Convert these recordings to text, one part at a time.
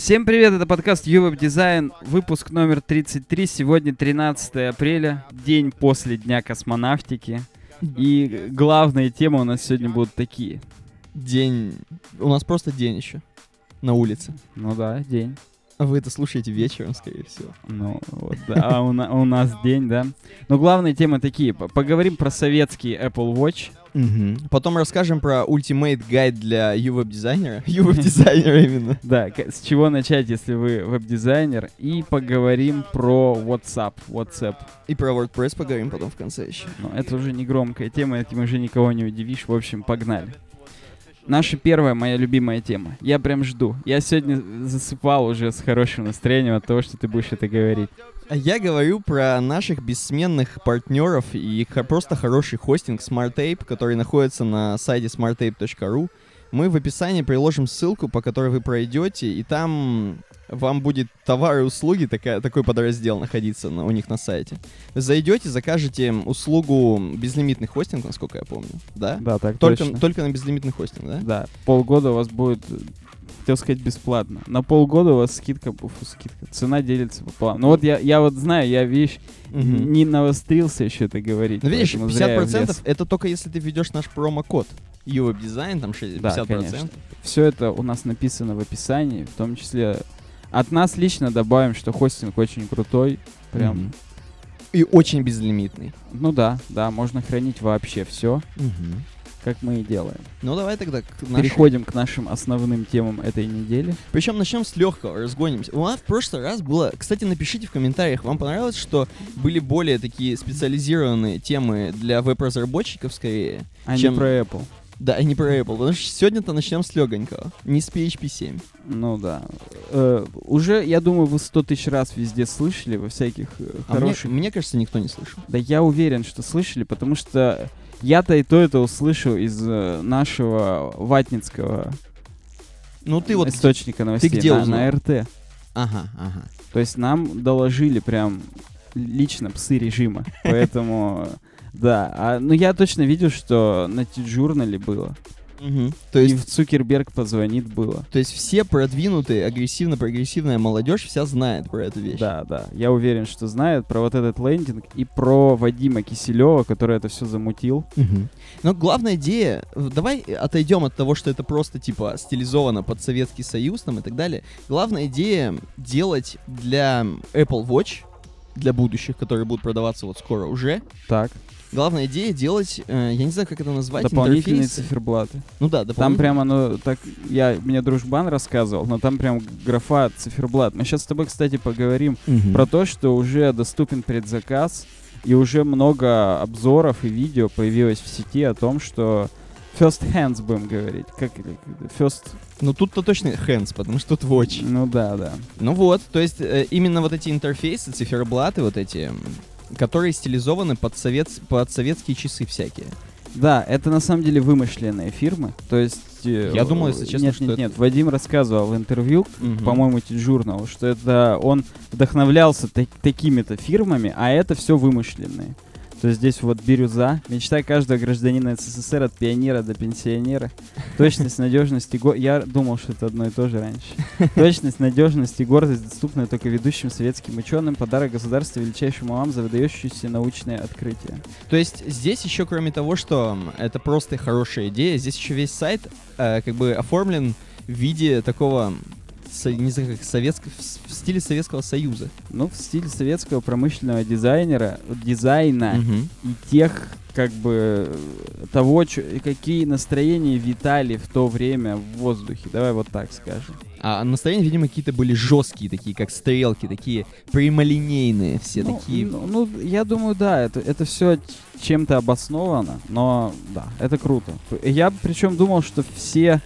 Всем привет, это подкаст Ювеб Дизайн, выпуск номер 33, сегодня 13 апреля, день после Дня космонавтики. И главные темы у нас сегодня будут такие. День... У нас просто день еще на улице. Ну да, день. А вы это слушаете вечером, скорее всего. Ну, вот, да, а у, на- у нас день, да. Но главные темы такие. Поговорим про советский Apple Watch. Потом расскажем про Ultimate Guide для UWeb-дизайнера. UWeb-дизайнера именно. Да, с чего начать, если вы веб-дизайнер. И поговорим про WhatsApp, WhatsApp. И про WordPress поговорим потом в конце еще. Но это уже не громкая тема, этим уже никого не удивишь. В общем, погнали. Наша первая, моя любимая тема. Я прям жду. Я сегодня засыпал уже с хорошим настроением от того, что ты будешь это говорить. Я говорю про наших бессменных партнеров и просто хороший хостинг SmartTape, который находится на сайте smarttape.ru. Мы в описании приложим ссылку, по которой вы пройдете, и там вам будет товары и услуги, такая, такой подраздел находиться на- у них на сайте. Зайдете, закажете услугу безлимитный хостинг, насколько я помню, да? Да, так Только, точно. только на безлимитный хостинг, да? Да, полгода у вас будет, хотел сказать, бесплатно. На полгода у вас скидка, фу, скидка, цена делится пополам. Ну вот я, я вот знаю, я, видишь, Мгм. не навострился еще это говорить. Ну, видишь, поэтому зря я 50% влез. это только если ты введешь наш промокод. UWeb дизайн, там 60%. Да, конечно. Все это у нас написано в описании, в том числе от нас лично добавим, что хостинг очень крутой. Прям, Мгм. И очень безлимитный. ну да, да, можно хранить вообще все, как мы и делаем. Ну давай тогда к нашей- Переходим к нашим основным темам этой недели. Причем начнем с легкого, разгонимся. У нас в прошлый раз было... Кстати, напишите в комментариях, вам понравилось, что были более такие специализированные темы для веб-разработчиков скорее? А Чем- не про Apple. Да, и не про Apple. Потому что сегодня-то начнем с легонького. Не с PHP 7. Ну да. Э, уже, я думаю, вы сто тысяч раз везде слышали во всяких э, А мне, хороших... мне кажется, никто не слышал. Да я уверен, что слышали, потому что я-то и то это услышал из э, нашего ватницкого Ну ты вот... источника новостей где на, узнал? на РТ. Ага, ага. То есть нам доложили прям лично псы режима. Поэтому, да. А, ну я точно видел, что на T-журнале было. Мгм. То И есть в Цукерберг позвонит было. То есть все продвинутые, агрессивно-прогрессивная молодежь вся знает про эту вещь. Да, да. Я уверен, что знает про вот этот лендинг и про Вадима Киселева, который это все замутил. Но главная идея, давай отойдем от того, что это просто типа стилизовано под Советский Союз там и так далее. Главная идея делать для Apple Watch, для будущих, которые будут продаваться вот скоро уже. Так, Главная идея делать, э, я не знаю, как это назвать, дополнительные интерфейсы. циферблаты. Ну да, Там дополнительные. прям оно так, я, мне дружбан рассказывал, но там прям графа циферблат. Мы сейчас с тобой, кстати, поговорим Мгм. про то, что уже доступен предзаказ, и уже много обзоров и видео появилось в сети о том, что first hands будем говорить. Как first... Ну тут-то точно hands, потому что тут Watch. Ну да, да. Ну вот, то есть э, именно вот эти интерфейсы, циферблаты вот эти, которые стилизованы под, совет, под советские часы всякие. Да, это на самом деле вымышленные фирмы. То есть... э, Я думал, если честно, нет, что нет, это- нет. Вадим рассказывал в интервью, Мгм. по-моему, журнал, что это он вдохновлялся так- такими-то фирмами, а это все вымышленные. То здесь вот бирюза, мечта каждого гражданина СССР от пионера до пенсионера. Точность, надежность и го... Я думал, что это одно и то же раньше. Точность, надежность и гордость доступны только ведущим советским ученым. Подарок государства величайшим умам за выдающиеся научные открытия. То есть здесь еще, кроме того, что это просто хорошая идея, здесь еще весь сайт э, как бы оформлен в виде такого, не знаю, как советского, в стиле Советского Союза. Ну, в стиле советского промышленного дизайнера, дизайна Мгм. и тех, как бы, того, чё- какие настроения витали в то время в воздухе. Давай вот так скажем. А настроения, видимо, какие-то были жесткие, такие как стрелки, такие прямолинейные все ну, такие. Ну, ну, я думаю, да, это, это все чем-то обосновано, но да, это круто. Я причем думал, что все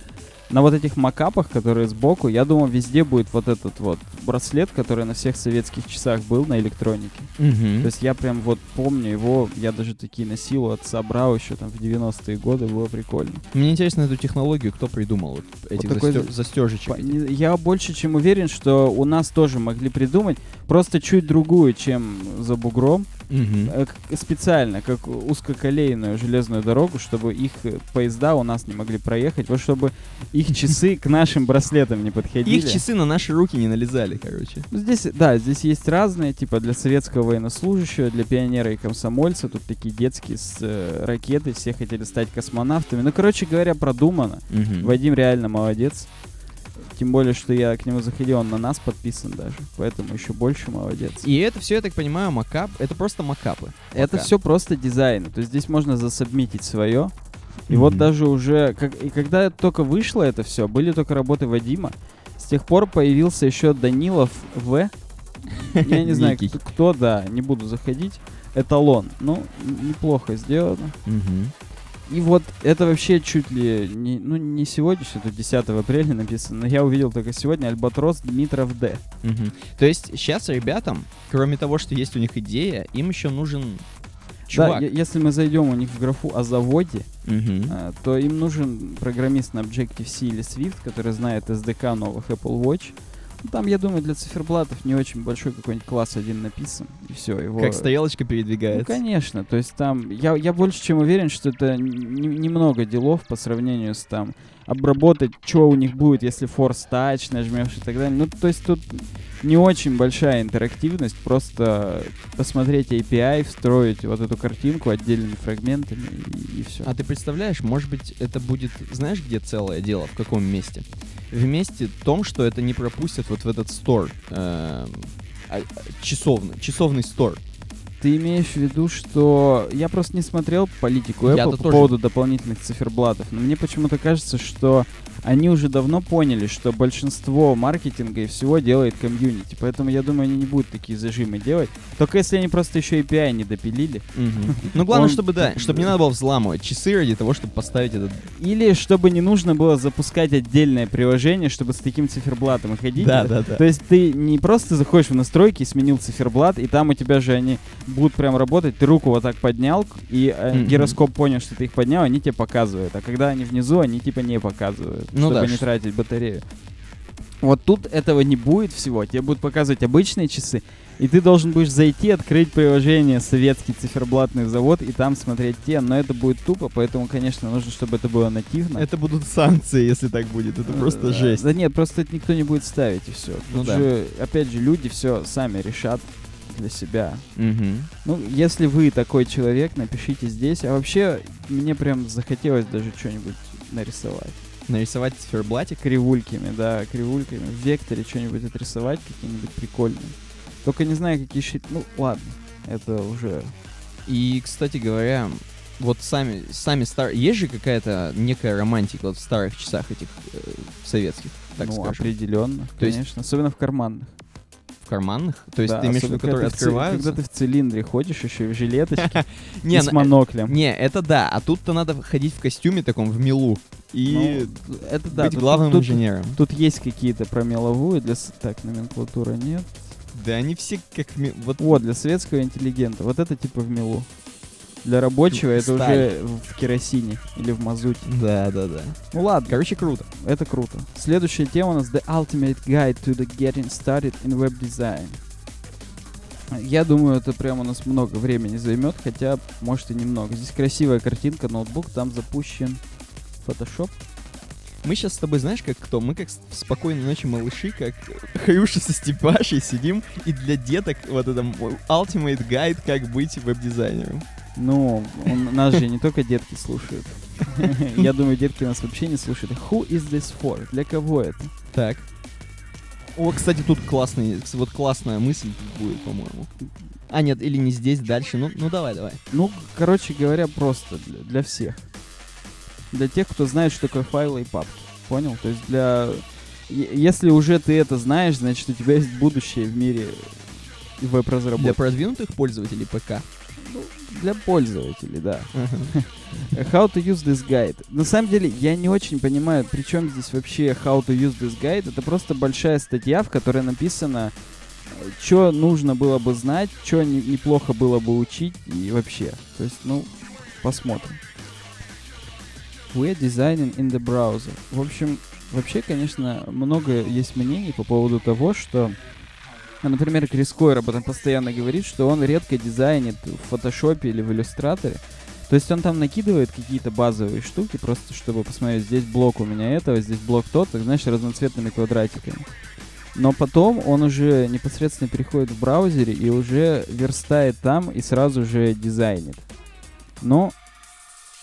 на вот этих макапах, которые сбоку, я думал, везде будет вот этот вот браслет, который на всех советских часах был на электронике. Мгм. То есть я прям вот помню его, я даже такие носил от собрал еще там в 90-е годы, было прикольно. Мне интересно эту технологию, кто придумал вот этих такой застё- за- застежечек. Я больше чем уверен, что у нас тоже могли придумать, просто чуть другую, чем за бугром. К- специально, как узкоколейную железную дорогу, чтобы их э, поезда у нас не могли проехать, вот чтобы их часы к нашим браслетам не подходили. Их часы на наши руки не налезали, короче. Здесь, да, здесь есть разные, типа для советского военнослужащего, для пионера и комсомольца. Тут такие детские с э, ракеты, все хотели стать космонавтами. Ну, короче говоря, продумано. Мгм. Вадим реально молодец. Тем более, что я к нему заходил, он на нас подписан даже. Поэтому еще больше молодец. И это все, я так понимаю, макап. Это просто макапы. Это все просто дизайн. То есть здесь можно засобмитить свое. И вот Мгм. даже уже, как, и когда только вышло это все, были только работы Вадима. С тех пор появился еще Данилов В. Я не знаю, кто, кто, да, не буду заходить. Эталон. Ну, неплохо сделано. Мгм. И вот это вообще чуть ли не, ну, не сегодня, что тут 10 апреля написано, но я увидел только сегодня Альбатрос Дмитров Д. Мгм. То есть сейчас ребятам, кроме того, что есть у них идея, им еще нужен чувак. Да, если мы зайдем у них в графу о заводе, Мгм. а, то им нужен программист на Objective-C или Swift, который знает SDK новых Apple Watch. Ну, Там, я думаю, для циферблатов не очень большой какой-нибудь класс один написан. И все, его... Как стрелочка Ну, передвигается. конечно, то есть там, я, я больше чем уверен, что это немного делов по сравнению с там обработать, что у них будет, если Force Touch нажмешь и так далее. Ну, то есть тут не очень большая интерактивность, просто посмотреть API, встроить вот эту картинку отдельными фрагментами и, все. А ты представляешь, может быть, это будет, знаешь, где целое дело, в каком месте? В месте том, что это не пропустят вот в этот стор, а, часовный, часовный стор. Ты имеешь в виду, что я просто не смотрел политику Apple Я-то по тоже. поводу дополнительных циферблатов, но мне почему-то кажется, что они уже давно поняли, что большинство маркетинга и всего делает комьюнити, поэтому я думаю, они не будут такие зажимы делать. Только если они просто еще API не допилили. Ну, главное, Он- чтобы, да, чтобы не надо было взламывать часы ради того, чтобы поставить этот... Или чтобы не нужно было запускать отдельное приложение, чтобы с таким циферблатом ходить. да, да. То есть ты не просто заходишь в настройки и сменил циферблат, и там у тебя же они будут прям работать, ты руку вот так поднял, и э, гироскоп понял, что ты их поднял, они тебе показывают. А когда они внизу, они типа не показывают, Ну чтобы да, не тратить батарею. Вот тут этого не будет всего. Тебе будут показывать обычные часы, и ты должен будешь зайти, открыть приложение «Советский циферблатный завод» и там смотреть те, но это будет тупо, поэтому, конечно, нужно, чтобы это было нативно. Это будут санкции, если так будет. Это просто Э, жесть. Да нет, просто это никто не будет ставить, и все. Ну да. же, опять же, люди все сами решат для себя. Мгм. Ну, если вы такой человек, напишите здесь. А вообще, мне прям захотелось даже что-нибудь нарисовать. Нарисовать циферблатик. Кривульками, да, кривульками. В векторе что-нибудь отрисовать, какие-нибудь прикольные. Только не знаю, какие шить. Ну, ладно, это уже... И, кстати говоря, вот сами, сами старые... Есть же какая-то некая романтика вот в старых часах этих э, советских, так ну, скажем. определенно, То есть- конечно. Особенно в карманных. В карманных? То есть Да, ты имеешь в виду, которые ты в ци- открываются? Когда ты в цилиндре ходишь еще и в жилеточке Не, и с на- моноклем. не, это да. А тут-то надо ходить в костюме таком, в мелу. И Ну, это да. быть тут- главным тут- инженером. Тут есть какие-то про меловую, для... Так, номенклатура нет. Да они все как... Вот для советского интеллигента. Вот это типа в мелу. Для рабочего это уже в керосине или в мазуте. Да, да, да. Ну ладно, Короче, круто. это круто. Следующая тема у нас The Ultimate Guide to the Getting Started in Web Design. Я думаю, это прям у нас много времени займет, хотя, может, и немного. Здесь красивая картинка, ноутбук, там запущен Photoshop. Мы сейчас с тобой, знаешь, как кто? Мы как в спокойной ночи малыши, как Хрюша со Степашей сидим, и для деток вот это мой ultimate guide, как быть веб-дизайнером. Ну, он- нас же не только детки слушают. Я думаю, детки нас вообще не слушают. Who is this for? Для кого это? Так. О, кстати, тут классный, вот классная мысль будет, по-моему. А, нет, или не здесь, дальше. Ну, ну давай, давай. Ну, короче говоря, просто для, для всех. Для тех, кто знает, что такое файлы и папки. Понял? То есть для... Если уже ты это знаешь, значит, у тебя есть будущее в мире веб-разработки. Для продвинутых пользователей ПК. Для пользователей, да. How to use this guide. На самом деле, я не очень понимаю, при чем здесь вообще how to use this guide. Это просто большая статья, в которой написано, что нужно было бы знать, что неплохо было бы учить и вообще. То есть, ну, посмотрим. We're designing in the browser. В общем, вообще, конечно, много есть мнений по поводу того, что Например, Крис Койер об этом постоянно говорит, что он редко дизайнит в фотошопе или в иллюстраторе. То есть он там накидывает какие-то базовые штуки, просто чтобы посмотреть, здесь блок у меня этого, здесь блок тот, так знаешь, разноцветными квадратиками. Но потом он уже непосредственно переходит в браузере и уже верстает там и сразу же дизайнит. Но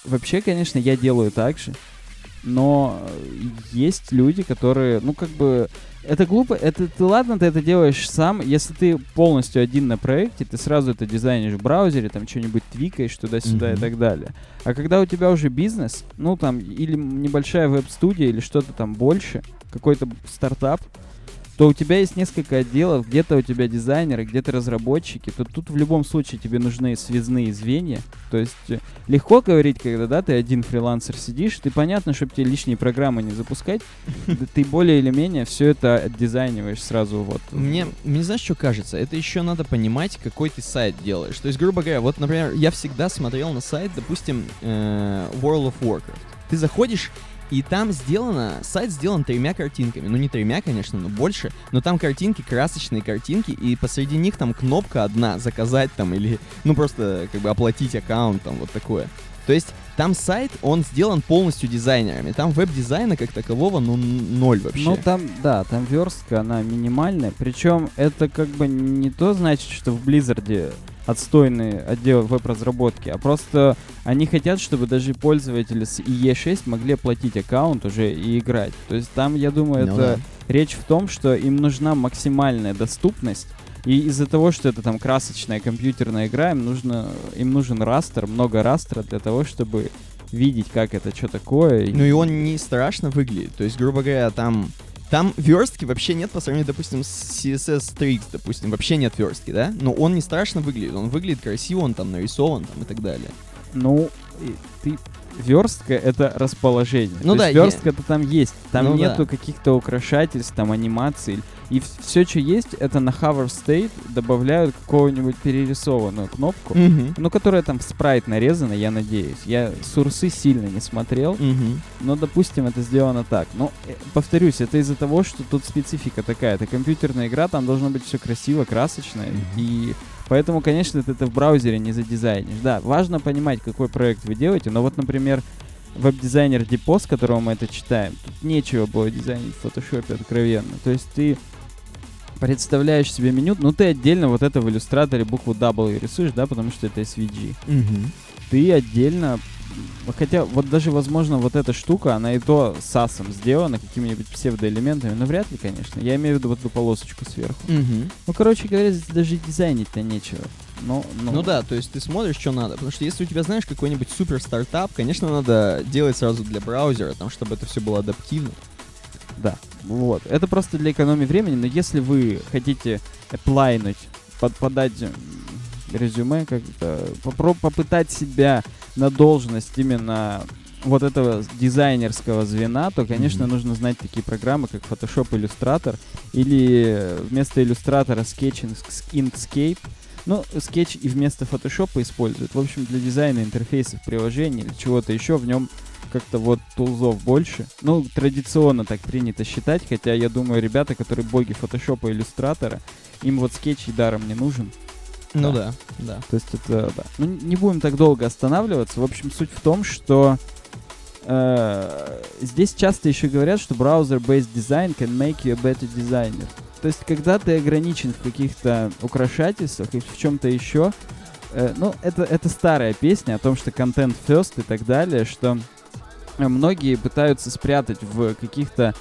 вообще, конечно, я делаю так же. Но есть люди, которые, ну, как бы, это глупо, это ты ладно, ты это делаешь сам. Если ты полностью один на проекте, ты сразу это дизайнишь в браузере, там что-нибудь твикаешь туда-сюда Мгм. и так далее. А когда у тебя уже бизнес, ну там, или небольшая веб-студия, или что-то там больше, какой-то стартап, то у тебя есть несколько отделов, где-то у тебя дизайнеры, где-то разработчики, то тут в любом случае тебе нужны связные звенья. То есть э, легко говорить, когда да, ты один фрилансер сидишь, ты понятно, чтобы тебе лишние программы не запускать, ты более или менее все это отдизайниваешь сразу вот. Мне, мне знаешь, что кажется? Это еще надо понимать, какой ты сайт делаешь. То есть, грубо говоря, вот, например, я всегда смотрел на сайт, допустим, э, World of Warcraft. Ты заходишь, и там сделано, сайт сделан тремя картинками. Ну, не тремя, конечно, но больше. Но там картинки, красочные картинки, и посреди них там кнопка одна, заказать там, или, ну, просто, как бы, оплатить аккаунт, там, вот такое. То есть, там сайт, он сделан полностью дизайнерами. Там веб-дизайна как такового, ну, ноль вообще. Ну там, да, там верстка, она минимальная. Причем это как бы не то значит, что в Blizzard отстойный отдел веб-разработки, а просто они хотят, чтобы даже пользователи с IE6 могли оплатить аккаунт уже и играть. То есть там, я думаю, Ну это да. речь в том, что им нужна максимальная доступность. И из-за того, что это там красочная компьютерная игра, им, нужно, им нужен растер, много растера для того, чтобы видеть, как это, что такое. Ну и он не страшно выглядит. То есть, грубо говоря, там... Там верстки вообще нет по сравнению, допустим, с CSS Tricks, допустим, вообще нет верстки, да? Но он не страшно выглядит, он выглядит красиво, он там нарисован там и так далее. Ну, ты верстка это расположение. Ну То да, есть верстка-то там есть. Там Ну нету да. каких-то украшательств, там анимаций. И все, что есть, это на Hover State добавляют какого-нибудь перерисованную кнопку. Мгм. Ну, которая там в спрайт нарезана, я надеюсь. Я сурсы сильно не смотрел, Мгм. но, допустим, это сделано так. Но, э, повторюсь, это из-за того, что тут специфика такая. Это компьютерная игра, там должно быть все красиво, красочно. Мгм. И поэтому, конечно, ты это в браузере не задизайнишь. Да, важно понимать, какой проект вы делаете. Но вот, например, веб-дизайнер Депо, с которого мы это читаем, тут нечего было дизайнить в фотошопе откровенно. То есть ты представляешь себе меню, ну ты отдельно вот это в иллюстраторе букву W рисуешь, да, потому что это SVG Мгм. ты отдельно Хотя, вот даже, возможно, вот эта штука, она и то сасом сделана, какими-нибудь псевдоэлементами, но вряд ли, конечно. Я имею в виду вот эту полосочку сверху. Мгм. Ну, короче говоря, здесь даже дизайнить-то нечего. Но, ну, Ну да, то есть ты смотришь, что надо. Потому что если у тебя, знаешь, какой-нибудь супер стартап, конечно, надо делать сразу для браузера, там, чтобы это все было адаптивно. Да, вот. Это просто для экономии времени, но если вы хотите эплайнуть, под, подать резюме, как-то попро- попытать себя на должность именно вот этого дизайнерского звена, то, конечно, Мгм. нужно знать такие программы, как Photoshop Illustrator или вместо иллюстратора Sketch Inks- Inkscape. Ну, Sketch и вместо Photoshop используют. В общем, для дизайна интерфейсов приложений или чего-то еще в нем как-то вот тулзов больше. Ну, традиционно так принято считать, хотя я думаю, ребята, которые боги фотошопа и иллюстратора, им вот скетч и даром не нужен. Ну Да. да, да. То есть это, да. Ну, не будем так долго останавливаться. В общем, суть в том, что э, здесь часто еще говорят, что browser-based design can make you a better designer. То есть, когда ты ограничен в каких-то украшательствах и в чем-то еще, э, ну, это, это старая песня о том, что контент first и так далее, что э, многие пытаются спрятать в каких-то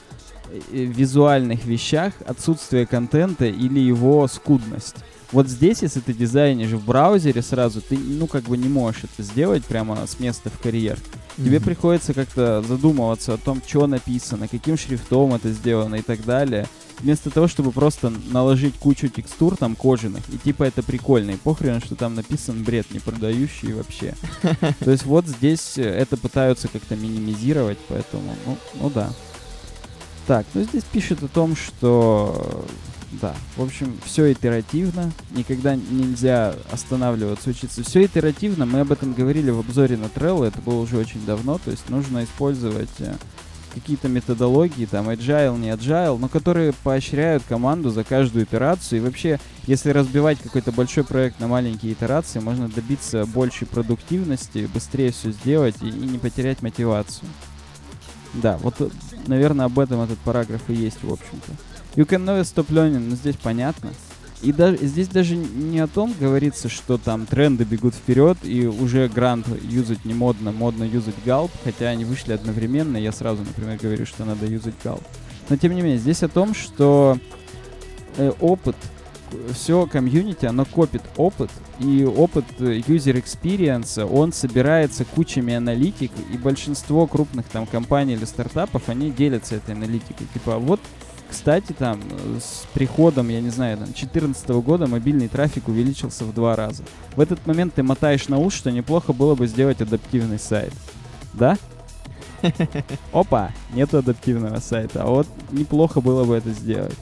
э, визуальных вещах отсутствие контента или его скудность. Вот здесь, если ты дизайнишь в браузере сразу, ты, ну, как бы не можешь это сделать прямо с места в карьер. Тебе Мгм. приходится как-то задумываться о том, что написано, каким шрифтом это сделано и так далее. Вместо того, чтобы просто наложить кучу текстур там кожаных, и типа это прикольно, и похрен, что там написан бред не продающий вообще. То есть вот здесь э, это пытаются как-то минимизировать, поэтому, ну, ну да. Так, ну здесь пишет о том, что да, в общем, все итеративно, никогда нельзя останавливаться, учиться. Все итеративно, мы об этом говорили в обзоре на Trello, это было уже очень давно, то есть нужно использовать э, какие-то методологии, там, agile, не agile, но которые поощряют команду за каждую итерацию. И вообще, если разбивать какой-то большой проект на маленькие итерации, можно добиться большей продуктивности, быстрее все сделать и, и не потерять мотивацию. Да, вот, наверное, об этом этот параграф и есть, в общем-то. You can know stop learning, ну здесь понятно. И даже здесь даже не о том говорится, что там тренды бегут вперед, и уже грант юзать не модно, модно юзать галп, хотя они вышли одновременно, я сразу, например, говорю, что надо юзать галп. Но тем не менее, здесь о том, что э, опыт, все комьюнити, оно копит опыт, и опыт э, user experience, он собирается кучами аналитик, и большинство крупных там компаний или стартапов, они делятся этой аналитикой. Типа, вот кстати, там, с приходом, я не знаю, там, 2014 года мобильный трафик увеличился в два раза. В этот момент ты мотаешь на ус, что неплохо было бы сделать адаптивный сайт. Да? Опа, нету адаптивного сайта, а вот неплохо было бы это сделать.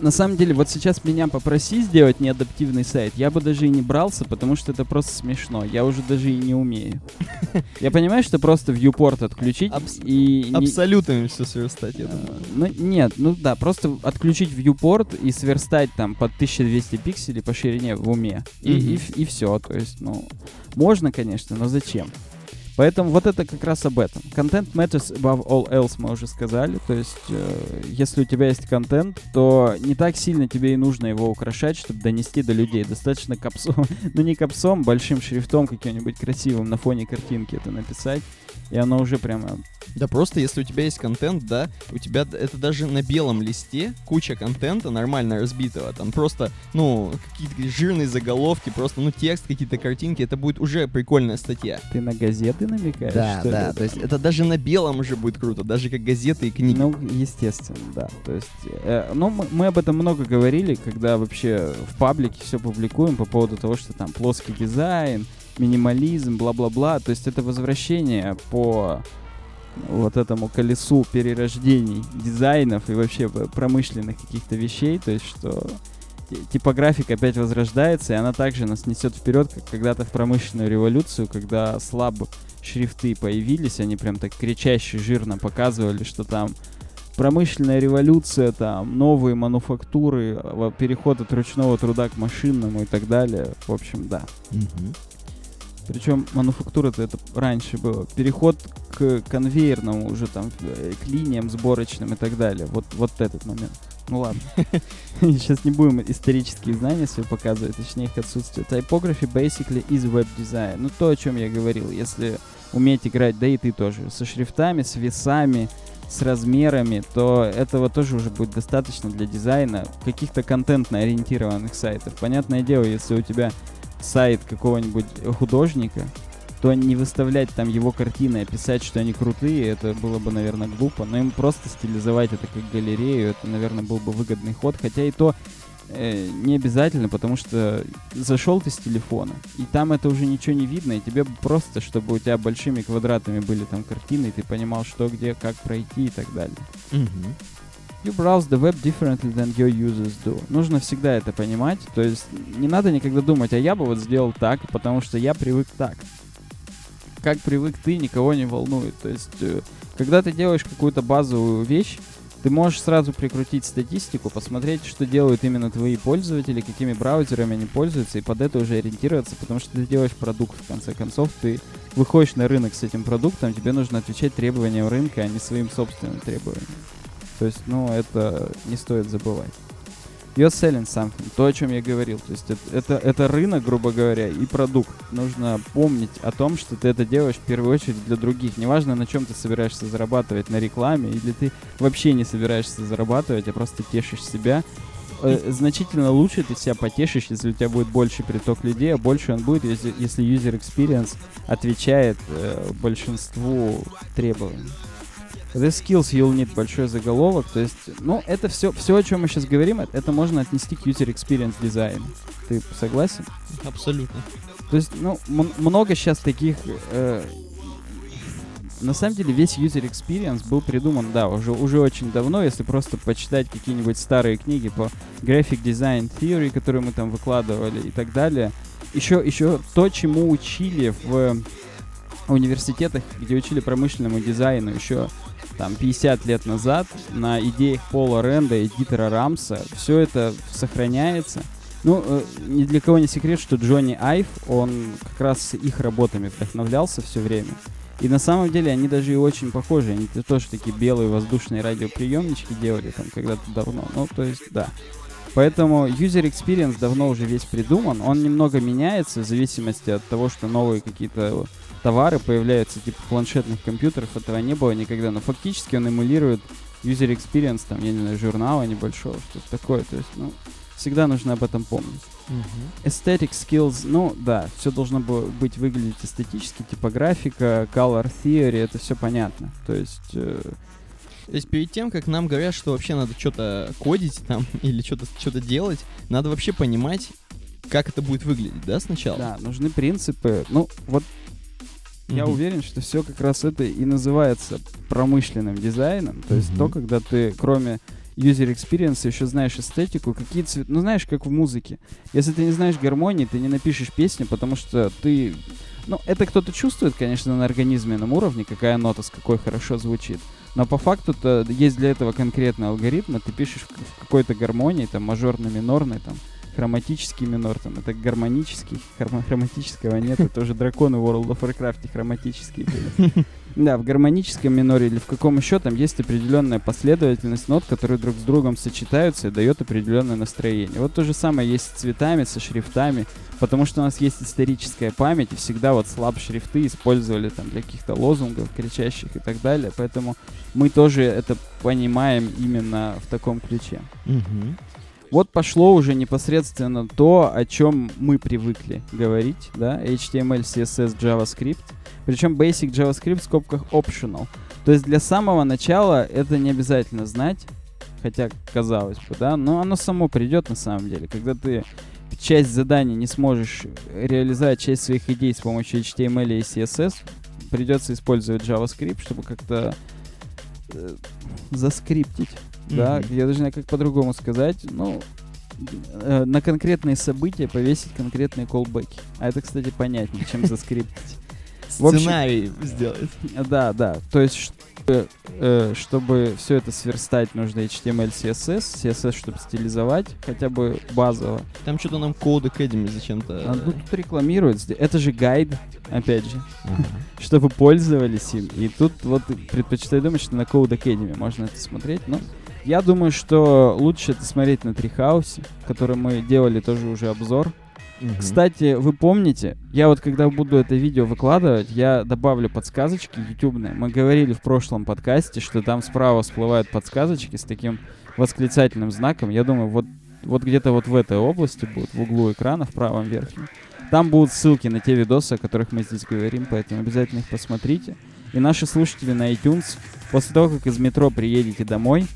На самом деле, вот сейчас меня попроси сделать неадаптивный сайт, я бы даже и не брался, потому что это просто смешно. Я уже даже и не умею. Я понимаю, что просто viewport отключить Абс- и... не- Абсолютно все сверстать, я думаю. Э, Ну, нет, ну да, просто отключить viewport и сверстать там под 1200 пикселей по ширине в уме. И, Мгм. все. То есть, ну, можно, конечно, но зачем? Поэтому вот это как раз об этом. Content matters above all else, мы уже сказали. То есть, э, если у тебя есть контент, то не так сильно тебе и нужно его украшать, чтобы донести до людей. Достаточно капсом, ну не капсом, большим шрифтом каким-нибудь красивым на фоне картинки это написать. И оно уже прямо Да просто если у тебя есть контент, да, у тебя это даже на белом листе куча контента нормально разбитого, там просто, ну, какие-то жирные заголовки, просто, ну, текст, какие-то картинки, это будет уже прикольная статья. ты на газеты намекаешь. Да, что ли? да, то есть это даже на белом уже будет круто, даже как газеты и книги. Ну, естественно, да. То есть, э, ну, мы, мы об этом много говорили, когда вообще в паблике все публикуем по поводу того, что там плоский дизайн, минимализм, бла-бла-бла. То есть это возвращение по вот этому колесу перерождений дизайнов и вообще промышленных каких-то вещей. То есть что ти- типографика опять возрождается, и она также нас несет вперед, как когда-то в промышленную революцию, когда слаб шрифты появились, они прям так кричаще, жирно показывали, что там промышленная революция, там новые мануфактуры, а, переход от ручного труда к машинному и так далее. В общем, да. Мгм. Причем мануфактура-то это раньше было. Переход к конвейерному уже там, э, к линиям сборочным и так далее. Вот, вот этот момент. Ну ладно. Сейчас не будем исторические знания свои показывать, точнее их отсутствие. Typography basically is web design. Ну то, о чем я говорил. Если уметь играть, да и ты тоже, со шрифтами, с весами, с размерами, то этого тоже уже будет достаточно для дизайна каких-то контентно ориентированных сайтов. Понятное дело, если у тебя сайт какого-нибудь художника, то не выставлять там его картины, а писать, что они крутые, это было бы, наверное, глупо. Но им просто стилизовать это как галерею, это, наверное, был бы выгодный ход. Хотя и то э, не обязательно, потому что зашел ты с телефона, и там это уже ничего не видно, и тебе просто, чтобы у тебя большими квадратами были там картины, и ты понимал, что, где, как пройти и так далее. Мгм. You browse the web differently than your users do. Нужно всегда это понимать. То есть не надо никогда думать, а я бы вот сделал так, потому что я привык так. Как привык ты, никого не волнует. То есть, э, когда ты делаешь какую-то базовую вещь, ты можешь сразу прикрутить статистику, посмотреть, что делают именно твои пользователи, какими браузерами они пользуются, и под это уже ориентироваться, потому что ты делаешь продукт, в конце концов, ты выходишь на рынок с этим продуктом, тебе нужно отвечать требованиям рынка, а не своим собственным требованиям. То есть, ну, это не стоит забывать. You're selling something, то, о чем я говорил. То есть это, это, это рынок, грубо говоря, и продукт. Нужно помнить о том, что ты это делаешь в первую очередь для других. Неважно, на чем ты собираешься зарабатывать, на рекламе, или ты вообще не собираешься зарабатывать, а просто тешишь себя. Э, значительно лучше ты себя потешишь, если у тебя будет больше приток людей, а больше он будет, если, если user experience отвечает э, большинству требований. The skills you'll need большой заголовок, то есть, ну, это все, все, о чем мы сейчас говорим, это, можно отнести к user experience дизайну. Ты согласен? Абсолютно. То есть, ну, много сейчас таких... э, на самом деле весь user experience был придуман, да, уже, уже очень давно, если просто почитать какие-нибудь старые книги по graphic design theory, которые мы там выкладывали и так далее. Еще, еще то, чему учили в университетах, где учили промышленному дизайну еще там 50 лет назад, на идеях Пола Ренда и Дитера Рамса, все это сохраняется. Ну, э, ни для кого не секрет, что Джонни Айв, он как раз их работами вдохновлялся все время. И на самом деле они даже и очень похожи. Они тоже такие белые воздушные радиоприемнички делали там когда-то давно. Ну, то есть, да. Поэтому user experience давно уже весь придуман. Он немного меняется в зависимости от того, что новые какие-то товары появляются, типа планшетных компьютеров. Этого не было никогда. Но фактически он эмулирует user experience, там, я не знаю, журнала небольшого, что-то такое. То есть, ну, всегда нужно об этом помнить. Uh-huh. Aesthetic skills, ну да, все должно было быть выглядеть эстетически, типографика, color theory, это все понятно. То есть... Э, то есть перед тем, как нам говорят, что вообще надо что-то кодить там или что-то что делать, надо вообще понимать, как это будет выглядеть, да, сначала? Да, нужны принципы. Ну, вот mm-hmm. я уверен, что все как раз это и называется промышленным дизайном. То есть mm-hmm. то, когда ты, кроме user experience, еще знаешь эстетику, какие цвета... Ну, знаешь, как в музыке. Если ты не знаешь гармонии, ты не напишешь песню, потому что ты... Ну, это кто-то чувствует, конечно, на организменном уровне, какая нота с какой хорошо звучит. Но по факту-то есть для этого конкретный алгоритм, ты пишешь в какой-то гармонии, там, мажорно-минорной, там, хроматический минор, там, это гармонический, хром- хроматического нет, это уже драконы World of Warcraft хроматические были. Да, в гармоническом миноре или в каком еще там есть определенная последовательность нот, которые друг с другом сочетаются и дает определенное настроение. Вот то же самое есть с цветами, со шрифтами, потому что у нас есть историческая память, и всегда вот слаб шрифты использовали там для каких-то лозунгов, кричащих и так далее, поэтому мы тоже это понимаем именно в таком ключе. Угу. Вот пошло уже непосредственно то, о чем мы привыкли говорить, да, HTML, CSS, JavaScript. Причем Basic JavaScript в скобках optional. То есть для самого начала это не обязательно знать, хотя казалось бы, да, но оно само придет на самом деле. Когда ты часть заданий не сможешь реализовать часть своих идей с помощью HTML и CSS, придется использовать JavaScript, чтобы как-то э, заскриптить да, я даже не знаю, как по-другому сказать, ну, э, на конкретные события повесить конкретные колбеки. А это, кстати, понятнее, чем заскриптить. Сценарий сделать. Да, да. То есть, э, чтобы все это сверстать, нужно HTML, CSS. CSS, чтобы стилизовать, хотя бы базово. Там что-то нам Code Academy зачем-то... А, ну, тут рекламируют. Это же гайд, опять же. Чтобы пользовались им. И тут вот предпочитаю думать, что на Code Academy можно это смотреть, но... Я думаю, что лучше это смотреть на Трихаусе, который мы делали тоже уже обзор. Угу. Кстати, вы помните, я вот когда буду это видео выкладывать, я добавлю подсказочки ютубные. Мы говорили в прошлом подкасте, что там справа всплывают подсказочки с таким восклицательным знаком. Я думаю, вот, вот где-то вот в этой области будут, в углу экрана, в правом верхнем. Там будут ссылки на те видосы, о которых мы здесь говорим, поэтому обязательно их посмотрите. И наши слушатели на iTunes, после того, как из метро приедете домой,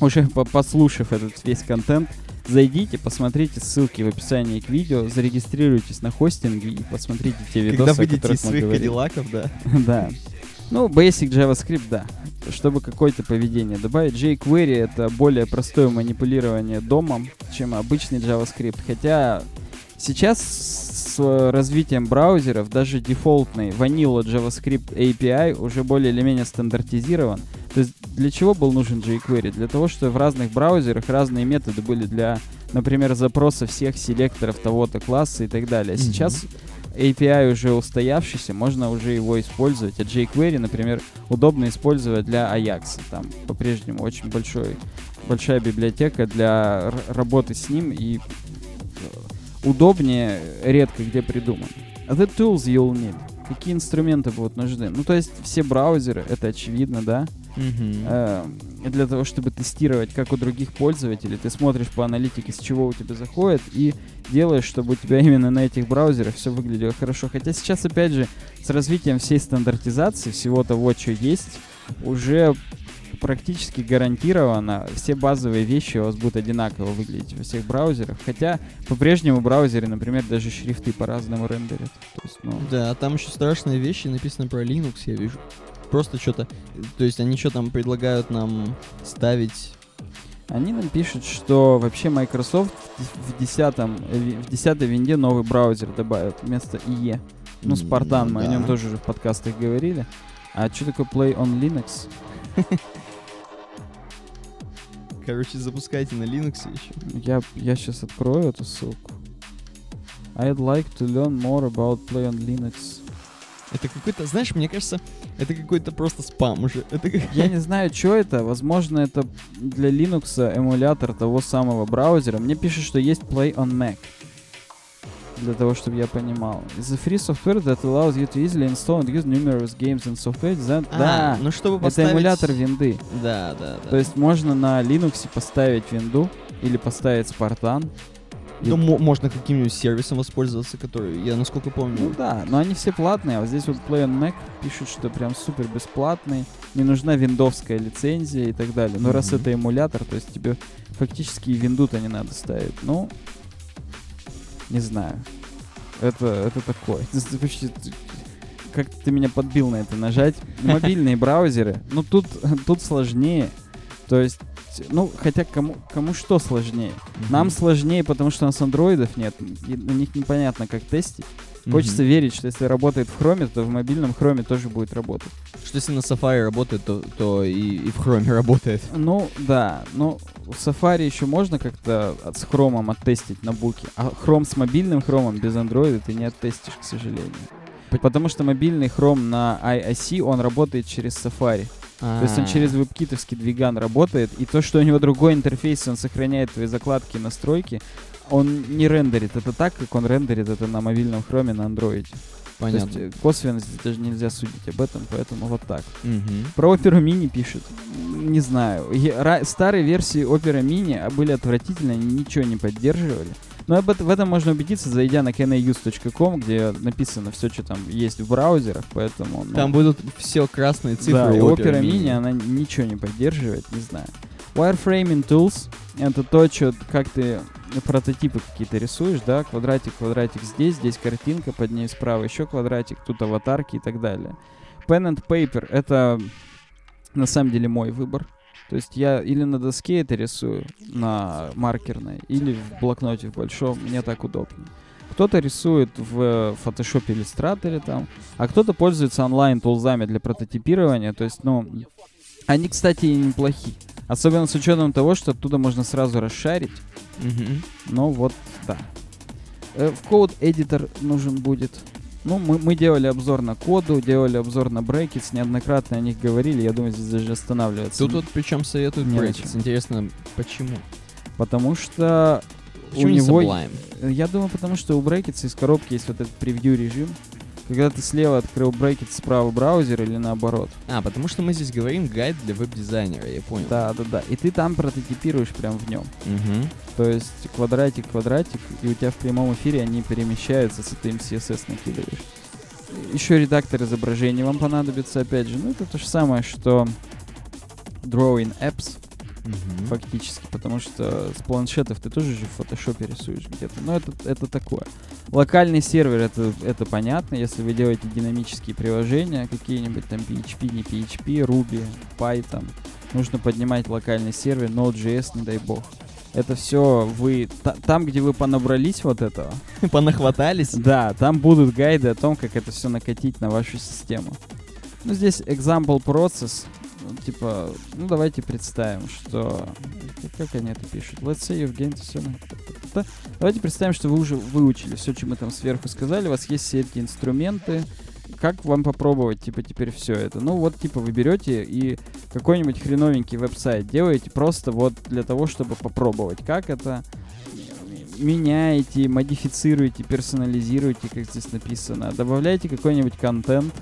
уже послушав этот весь контент, зайдите, посмотрите ссылки в описании к видео, зарегистрируйтесь на хостинге и посмотрите те видосы, Когда выйдете из своих кадиллаков, да. да. Ну, Basic JavaScript, да. Чтобы какое-то поведение добавить. jQuery — это более простое манипулирование домом, чем обычный JavaScript. Хотя сейчас с развитием браузеров даже дефолтный Vanilla JavaScript API уже более или менее стандартизирован. То есть для чего был нужен jQuery? Для того, чтобы в разных браузерах разные методы были для, например, запроса всех селекторов того-то класса и так далее. Mm-hmm. Сейчас API уже устоявшийся, можно уже его использовать. А jQuery, например, удобно использовать для Ajax. Там по-прежнему очень большой, большая библиотека для работы с ним и э, удобнее редко где придуман. The tools you'll need. Какие инструменты будут нужны? Ну, то есть все браузеры, это очевидно, да? Э, для того, чтобы тестировать, как у других пользователей. Ты смотришь по аналитике, с чего у тебя заходит, и делаешь, чтобы у тебя именно на этих браузерах все выглядело хорошо. Хотя сейчас, опять же, с развитием всей стандартизации, всего того, что есть, уже практически гарантированно все базовые вещи у вас будут одинаково выглядеть во всех браузерах. Хотя по-прежнему браузеры, например, даже шрифты по-разному рендерят. То есть, ну... Да, а там еще страшные вещи написаны про Linux, я вижу просто что-то... То есть они что там предлагают нам ставить... Они нам пишут, что вообще Microsoft в 10 в 10 винде новый браузер добавит вместо IE. Ну, Спартан, М, мы о нем да. тоже уже в подкастах говорили. А что такое Play on Linux? Короче, запускайте на Linux еще. Я, я сейчас открою эту ссылку. I'd like to learn more about Play on Linux. Это какой-то, знаешь, мне кажется, это какой-то просто спам уже. Это как- Я не знаю, что это. Возможно, это для Linux эмулятор того самого браузера. Мне пишут, что есть Play on Mac. Для того, чтобы я понимал. It's a free software that allows you to easily install and use numerous games and software designed... А, да, ну чтобы это поставить... эмулятор винды. Да, да, да. То есть можно на Linux поставить винду или поставить Spartan. Ну, мо- можно каким-нибудь сервисом воспользоваться, который, я насколько Ну помню... да, но они все платные, а вот здесь вот Play on Mac пишут, что прям супер бесплатный, не нужна виндовская лицензия и так далее. Но раз Мгм. это эмулятор, то есть тебе фактически и винду-то не надо ставить. Ну, не знаю. Это, это такое. Как ты меня подбил на это нажать. Мобильные браузеры, ну тут, тут сложнее. То есть, ну, хотя кому, кому что сложнее? Мгм. Нам сложнее, потому что у нас андроидов нет, и на них непонятно, как тестить. Хочется верить, что если работает в хроме, то в мобильном хроме тоже будет работать. Что если на Safari работает, то, то и, и в Chrome работает. Ну, да, но в Safari еще можно как-то с хромом оттестить на буке, а хром с мобильным хромом без андроида ты не оттестишь, к сожалению. По- Потому что мобильный хром на iOS, он работает через Safari. То есть он А. через вебкитовский двиган работает, и то, что у него другой интерфейс, он сохраняет твои закладки и настройки, он не рендерит это так, как он рендерит это на мобильном хроме на андроиде. Понятно. То есть э, косвенно здесь даже нельзя судить об этом, поэтому вот так. Мгм. Про Оперу Мини пишут. М, Не знаю. Я- ра- Старые версии Опера Мини а, были отвратительны, они ничего не поддерживали. Но об этом, в этом можно убедиться, зайдя на kanause.com, где написано все, что там есть в браузерах, поэтому... ну, Там будут все красные цифры. да, и Opera Mini. Mini, она ничего не поддерживает, не знаю. Wireframing Tools — это то, что, как ты прототипы какие-то рисуешь, да, квадратик, квадратик здесь, здесь картинка, под ней справа еще квадратик, тут аватарки и так далее. Pen and Paper — это на самом деле мой выбор. То есть я или на доске это рисую, на маркерной, или в блокноте в большом, мне так удобнее. Кто-то рисует в Photoshop Illustrator там, а кто-то пользуется онлайн-тулзами для прототипирования. То есть, ну, они, кстати, и неплохие. Особенно с учетом того, что оттуда можно сразу расшарить. Мгм. Ну вот, да. Э, В код эдитор нужен будет. Ну, мы, мы делали обзор на коду, делали обзор на брекетс, неоднократно о них говорили, я думаю, здесь даже останавливаться. Тут вот причем советуют начал. Интересно, почему? Потому что Почему у не него... Sublime? Я думаю, потому что у брекетса из коробки есть вот этот превью режим. Когда ты слева открыл брекет, справа браузер или наоборот. А, потому что мы здесь говорим гайд для веб-дизайнера, я понял. Да, да, да. И ты там прототипируешь прям в нем. Мгм. То есть квадратик, квадратик, и у тебя в прямом эфире они перемещаются, если ты им CSS накидываешь. Еще редактор изображений вам понадобится, опять же. Ну, это то же самое, что Drawing Apps, Мгм. фактически, потому что с планшетов ты тоже же в фотошопе рисуешь где-то. Но это, это такое. Локальный сервер, это, это понятно, если вы делаете динамические приложения, какие-нибудь там PHP, не PHP, Ruby, Python, нужно поднимать локальный сервер, Node.js, не дай бог. Это все вы... та- там, где вы понабрались вот этого, Понахватались? да, там будут гайды о том, как это все накатить на вашу систему. Ну, здесь example process, типа, ну, давайте представим, что... Как они это пишут? Let's say you've gained. Давайте представим, что вы уже выучили все, что мы там сверху сказали, у вас есть все эти инструменты, как вам попробовать, типа, теперь все это? Ну, вот, типа, вы берете и какой-нибудь хреновенький веб-сайт делаете просто вот для того, чтобы попробовать, как это меняете, модифицируете, персонализируете, как здесь написано, добавляете какой-нибудь контент,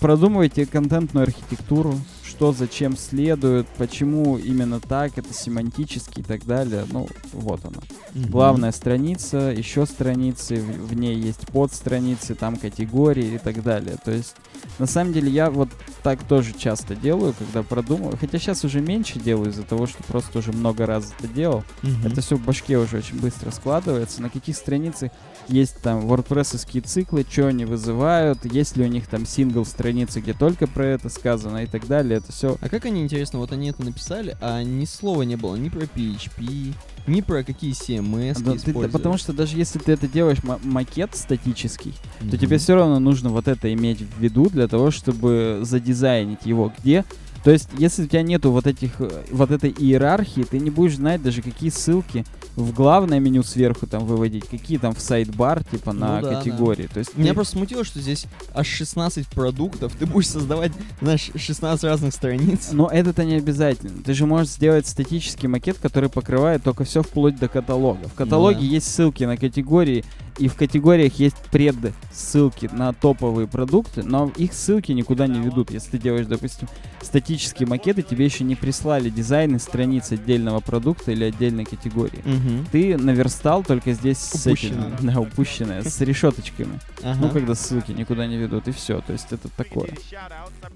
продумывайте контентную архитектуру, что зачем следует, почему именно так, это семантически и так далее. Ну, вот оно. Мгм. Главная страница, еще страницы, в, в ней есть подстраницы, там категории и так далее. То есть, на самом деле, я вот так тоже часто делаю, когда продумываю. Хотя сейчас уже меньше делаю из-за того, что просто уже много раз это делал. Мгм. Это все в башке уже очень быстро складывается. На каких страницах есть там wordpress циклы, что они вызывают, есть ли у них там сингл страницы, где только про это сказано и так далее. это все. А как они, интересно, вот они это написали, а ни слова не было ни про PHP, ни про какие CMS Да, ты- использовать. потому что даже если ты это делаешь ма- макет статический, то Мгм. тебе все равно нужно вот это иметь в виду для того, чтобы задизайнить его где. То есть, если у тебя нету вот этих, э, вот этой иерархии, ты не будешь знать даже какие ссылки в главное меню сверху там выводить, какие там в сайт-бар, типа, на Ну да, да. категории. То есть Меня ты- просто смутило, что здесь аж 16 продуктов. Ты будешь создавать, знаешь, 16 разных страниц. Но это-то не обязательно. Ты же можешь сделать статический макет, который покрывает только все вплоть до каталога. В каталоге Да. есть ссылки на категории, и в категориях есть пред ссылки на топовые продукты, но их ссылки никуда не ведут. Если ты делаешь, допустим, статический макет, и тебе еще не прислали дизайны страниц отдельного продукта или отдельной категории. Мгм. Ты наверстал только здесь с этим, Упущенное. да, упущенное, с решеточками. Ага. Ну, когда ссылки никуда не ведут, и все. То есть это такое.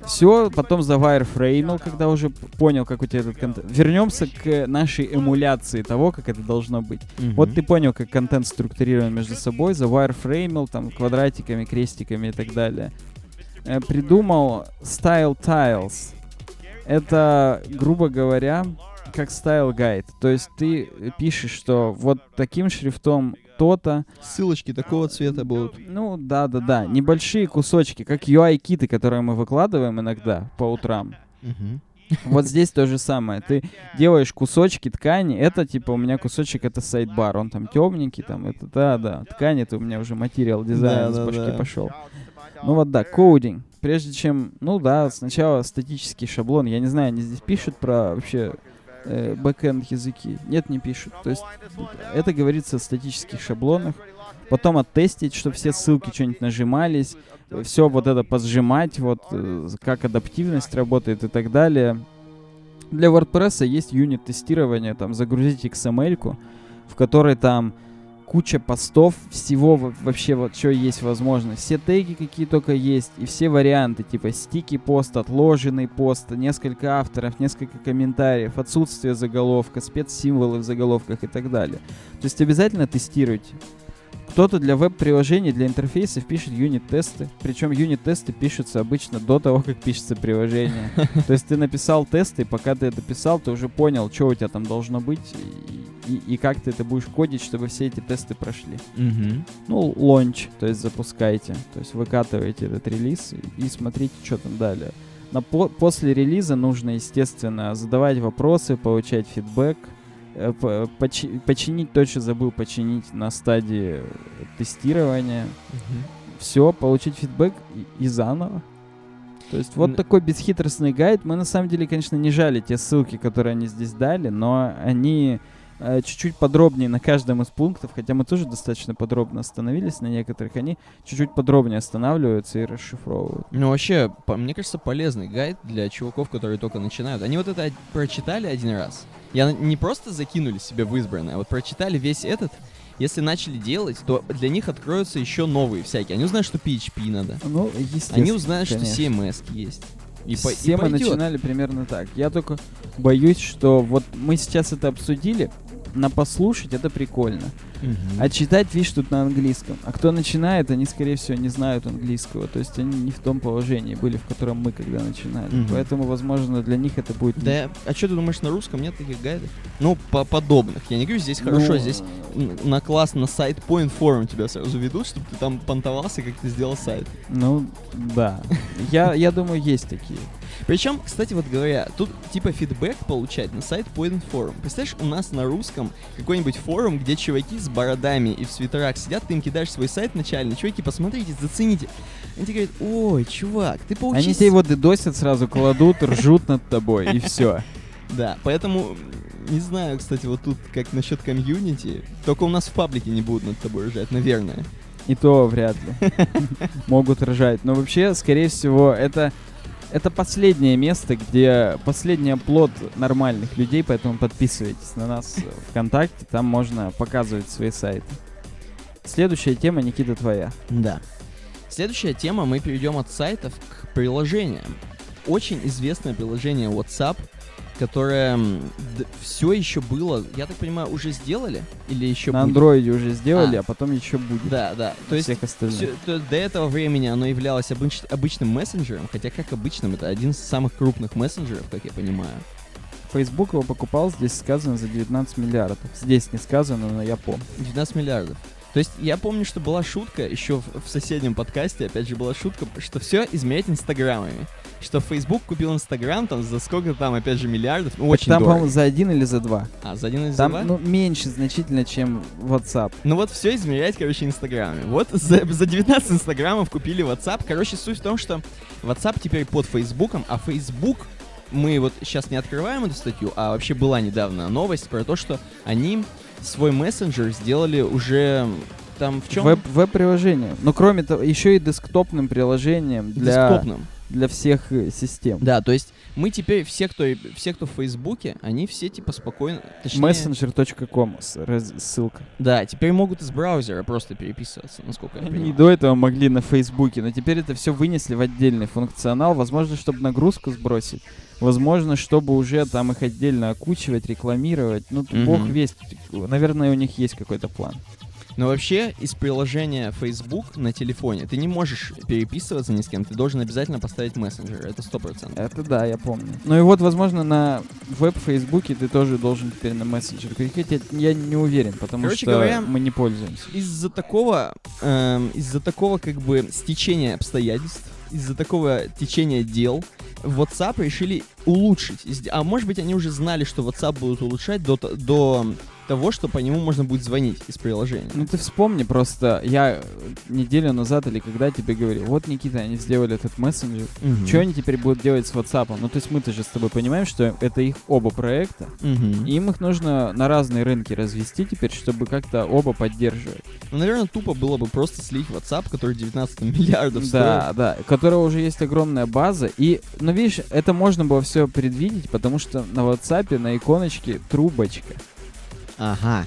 Все, потом за wireframe, когда уже понял, как у тебя этот контент. Вернемся к нашей эмуляции того, как это должно быть. Мгм. Вот ты понял, как контент структурирован между собой, за wireframe, там, квадратиками, крестиками и так далее. Э, придумал Style Tiles. Это, грубо говоря, как guide. То есть ты пишешь, что вот таким шрифтом то-то, Ссылочки такого цвета будут. ну, да-да-да. Небольшие кусочки, как UI-киты, которые мы выкладываем иногда по утрам. Вот здесь то же самое. Ты делаешь кусочки ткани. Это, типа, у меня кусочек, это сайт-бар. Он там темненький, там, это, да-да. Ткань, это у меня уже материал дизайн с Да-да-да. башки пошел. Ну вот, да, кодинг. Прежде чем, ну да, сначала статический шаблон. Я не знаю, они здесь пишут про вообще бэкэнд языки. Нет, не пишут. То есть это говорится о статических шаблонах. Потом оттестить, чтобы все ссылки что-нибудь нажимались. Все вот это позжимать, вот э, как адаптивность работает и так далее. Для WordPress есть юнит тестирования, там загрузить XML, в которой там куча постов, всего во- вообще вот что есть возможно. Все теги какие только есть, и все варианты, типа стики пост, отложенный пост, несколько авторов, несколько комментариев, отсутствие заголовка, спецсимволы в заголовках и так далее. То есть обязательно тестируйте. Кто-то для веб-приложений, для интерфейсов пишет юнит-тесты. Причем юнит-тесты пишутся обычно до того, как пишется приложение. То есть ты написал тесты, и пока ты это писал, ты уже понял, что у тебя там должно быть, и, как ты это будешь кодить, чтобы все эти тесты прошли. Ну, лонч, то есть запускайте, то есть выкатываете этот релиз и, смотрите, что там далее. На по- после релиза нужно, естественно, задавать вопросы, получать фидбэк, почи- починить то, что забыл починить на стадии э, тестирования. Мгм. Все, получить фидбэк и, и заново. То есть вот Н- такой бесхитростный гайд. Мы на самом деле, конечно, не жали те ссылки, которые они здесь дали, но они э, чуть-чуть подробнее на каждом из пунктов, хотя мы тоже достаточно подробно остановились на некоторых, они чуть-чуть подробнее останавливаются и расшифровывают. Ну, вообще, по- мне кажется, полезный гайд для чуваков, которые только начинают. Они вот это прочитали один раз. Я не просто закинули себе в избранное, а вот прочитали весь этот. Если начали делать, то для них откроются еще новые всякие. Они узнают, что PHP надо. Ну. Они узнают, что конечно. CMS есть. И, по- и Все мы пойдет. начинали примерно так. Я только боюсь, что вот мы сейчас это обсудили, на послушать это прикольно. Мгм. А читать, видишь, тут на английском. А кто начинает, они, скорее всего, не знают английского. То есть они не в том положении были, в котором мы когда начинали. Мгм. Поэтому, возможно, для них это будет... Да, а что ты думаешь, на русском нет таких гайдов? Ну, по подобных. Я не говорю, здесь хорошо, Ну, здесь на класс, на сайт Point Forum тебя сразу ведут, чтобы ты там понтовался, как ты сделал сайт. Ну, да. Я, я думаю, есть такие. Причем, кстати, вот говоря, тут типа фидбэк получать на сайт Point Forum. Представляешь, у нас на русском какой-нибудь форум, где чуваки с бородами и в свитерах сидят, ты им кидаешь свой сайт начальный, чуваки, посмотрите, зацените. Они тебе говорят, ой, чувак, ты поучись. Они тебе его дедосят сразу, кладут, ржут над тобой, и все. Да, поэтому не знаю, кстати, вот тут как насчет комьюнити. Только у нас в паблике не будут над тобой ржать, наверное. И то вряд ли. Могут ржать. Но вообще, скорее всего, это... Это последнее место, где последний оплот нормальных людей, поэтому подписывайтесь на нас ВКонтакте, там можно показывать свои сайты. Следующая тема, Никита, твоя. Да. Следующая тема, мы перейдем от сайтов к приложениям. Очень известное приложение WhatsApp, которое все еще было, я так понимаю, уже сделали или еще На будет? андроиде уже сделали, А. а, потом еще будет. Да, да. То есть всех остальных. всё- то до этого времени оно являлось обыч- обычным мессенджером, хотя как обычным, это один из самых крупных мессенджеров, как я понимаю. Facebook его покупал, здесь сказано, за 19 миллиардов. Здесь не сказано, но я помню. 19 миллиардов. То есть я помню, что была шутка, еще в, в соседнем подкасте, опять же, была шутка, что все измерять инстаграмами. Что Facebook купил Инстаграм там за сколько там, опять же, миллиардов. Ну, очень Там, по-моему, за один или за два. А, за один из Там, два? ну, меньше значительно, чем WhatsApp. Ну вот все измерять, короче, инстаграмами. Вот за, за 19 инстаграмов купили WhatsApp. Короче, суть в том, что WhatsApp теперь под Фейсбуком, а Facebook, мы вот сейчас не открываем эту статью, а вообще была недавно новость про то, что они свой мессенджер сделали уже там в чем? Веб, веб-приложение. Но кроме того, еще и десктопным приложением для, Десктопным. Для всех э, систем. Да, то есть мы теперь все, кто все, кто в Фейсбуке, они все типа спокойно, точнее, Messenger.com ссылка. да, теперь могут из браузера просто переписываться, насколько я Они и понимаю. до этого могли на Фейсбуке, но теперь это все вынесли в отдельный функционал. Возможно, чтобы нагрузку сбросить. Возможно, чтобы уже там их отдельно окучивать, рекламировать. Ну, Мгм. бог весть. Наверное, у них есть какой-то план. Но вообще из приложения Facebook на телефоне ты не можешь переписываться ни с кем, ты должен обязательно поставить мессенджер, это сто процентов. Это да, я помню. Ну и вот, возможно, на веб-фейсбуке ты тоже должен теперь на мессенджер переходить. Я, не уверен, потому Короче что говоря, мы не пользуемся. Из-за такого, эм, из-за такого как бы стечения обстоятельств, из-за такого течения дел, WhatsApp решили улучшить. А может быть, они уже знали, что WhatsApp будут улучшать до, до того, что по нему можно будет звонить из приложения. Ну ты вспомни просто, я э, неделю назад или когда тебе говорил, вот, Никита, они сделали этот мессенджер. Мгм. Что они теперь будут делать с WhatsApp? Ну, то есть мы-то же с тобой понимаем, что это их оба проекта, Мгм. и им их нужно на разные рынки развести теперь, чтобы как-то оба поддерживать. Ну, наверное, тупо было бы просто слить WhatsApp, который 19 миллиардов стоит. Да, да, у которого уже есть огромная база. И, ну, видишь, это можно было все предвидеть, потому что на WhatsApp на иконочке трубочка. Ага.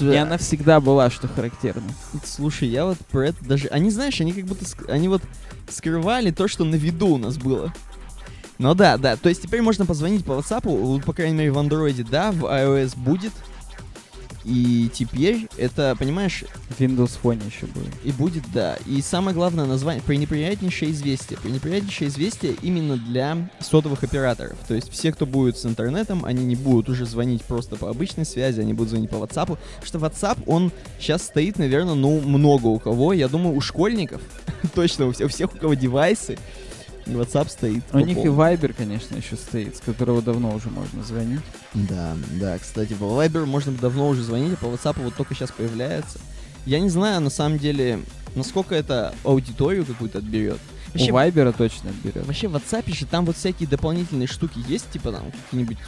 И она всегда была, что характерно. Слушай, я вот про это даже... Они, знаешь, они как будто... ск- Они вот скрывали то, что на виду у нас было. Ну да, да. То есть теперь можно позвонить по WhatsApp, по крайней мере, в Android, да, в iOS будет. И теперь это, понимаешь, Windows Phone еще будет. и будет, да. И самое главное название, пренеприятнейшее известие. Пренеприятнейшее известие именно для сотовых операторов. То есть все, кто будет с интернетом, они не будут уже звонить просто по обычной связи, они будут звонить по WhatsApp. Потому что WhatsApp, он сейчас стоит, наверное, ну, много у кого. Я думаю, у школьников, точно, у всех, у кого девайсы, WhatsApp стоит. У по них и. Viber, конечно, еще стоит, с которого давно уже можно звонить. Да, да, кстати, по Viber можно давно уже звонить, а по WhatsApp вот только сейчас появляется. Я не знаю, на самом деле, насколько это аудиторию какую-то отберет. Вообще, У Viber точно берет. вообще в WhatsApp же там вот всякие дополнительные штуки есть, типа там какие-нибудь...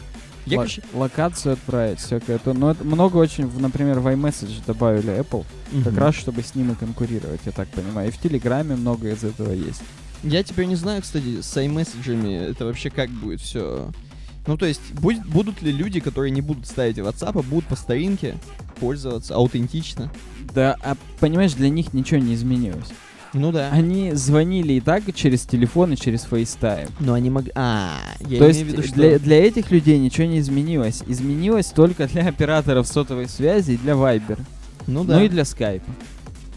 Я, Ло- короче, локацию отправить, всякое то. Но это много очень, например, в iMessage добавили Apple, как мгм. раз чтобы с ним и конкурировать, я так понимаю. И в Телеграме много из этого есть. Я теперь не знаю, кстати, с iMessage это вообще как будет все. Ну, то есть, будет, будут ли люди, которые не будут ставить WhatsApp, а будут по старинке пользоваться аутентично? Да, а понимаешь, для них ничего не изменилось. Ну да. Они звонили и так через телефон и через FaceTime. Но они могли... А, я То есть виду, что... для, для этих людей ничего не изменилось. Изменилось только для операторов сотовой связи и для Viber. Ну да. Ну и для Skype.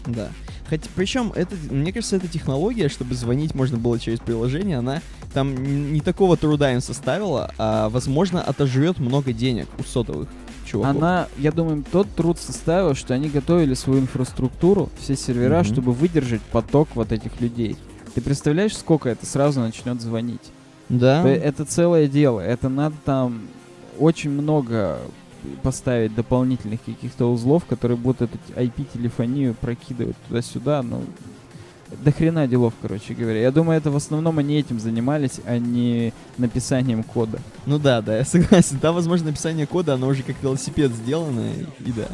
Да. Хотя, причем, это, мне кажется, эта технология, чтобы звонить можно было через приложение, она там не такого труда им составила, а, возможно, отожрет много денег у сотовых чуваков. Она, я думаю, тот труд составил, что они готовили свою инфраструктуру, все сервера, Мгм. чтобы выдержать поток вот этих людей. Ты представляешь, сколько это сразу начнет звонить? Да. То Это целое дело. Это надо там очень много поставить дополнительных каких-то узлов, которые будут эту IP-телефонию прокидывать туда-сюда. Ну, до хрена делов, короче говоря. Я думаю, это в основном они этим занимались, а не написанием кода. Ну да, да, я согласен. Там, возможно, написание кода, оно уже как велосипед сделано, и, и да.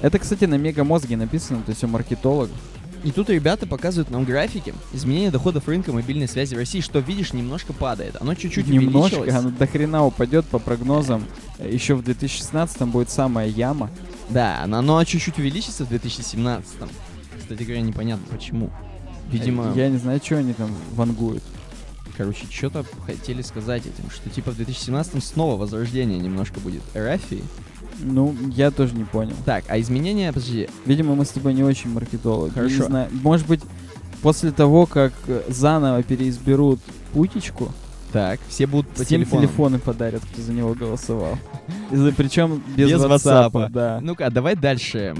Это, кстати, на мегамозге написано, то есть у маркетологов. И тут ребята показывают нам графики изменения доходов рынка мобильной связи в России, что, видишь, немножко падает. Оно чуть-чуть Немножко, увеличилось. оно до хрена упадет по прогнозам. Еще в 2016 будет самая яма. Да, оно, оно чуть-чуть увеличится в 2017 Кстати говоря, непонятно почему. Видимо... Я не знаю, что они там вангуют. короче, что-то хотели сказать этим, что типа в 2017 снова возрождение немножко будет Эрафии. Ну, я тоже не понял. Так, а изменения, подожди, Видимо, мы с тобой не очень маркетологи. Я Хорошо. Не знаю. Может быть, после того, как э, заново переизберут путечку, так, все будут по всем телефону. телефоны подарят, кто за него голосовал. Причем без, Без WhatsApp, WhatsApp. да. Ну-ка, а давай дальше.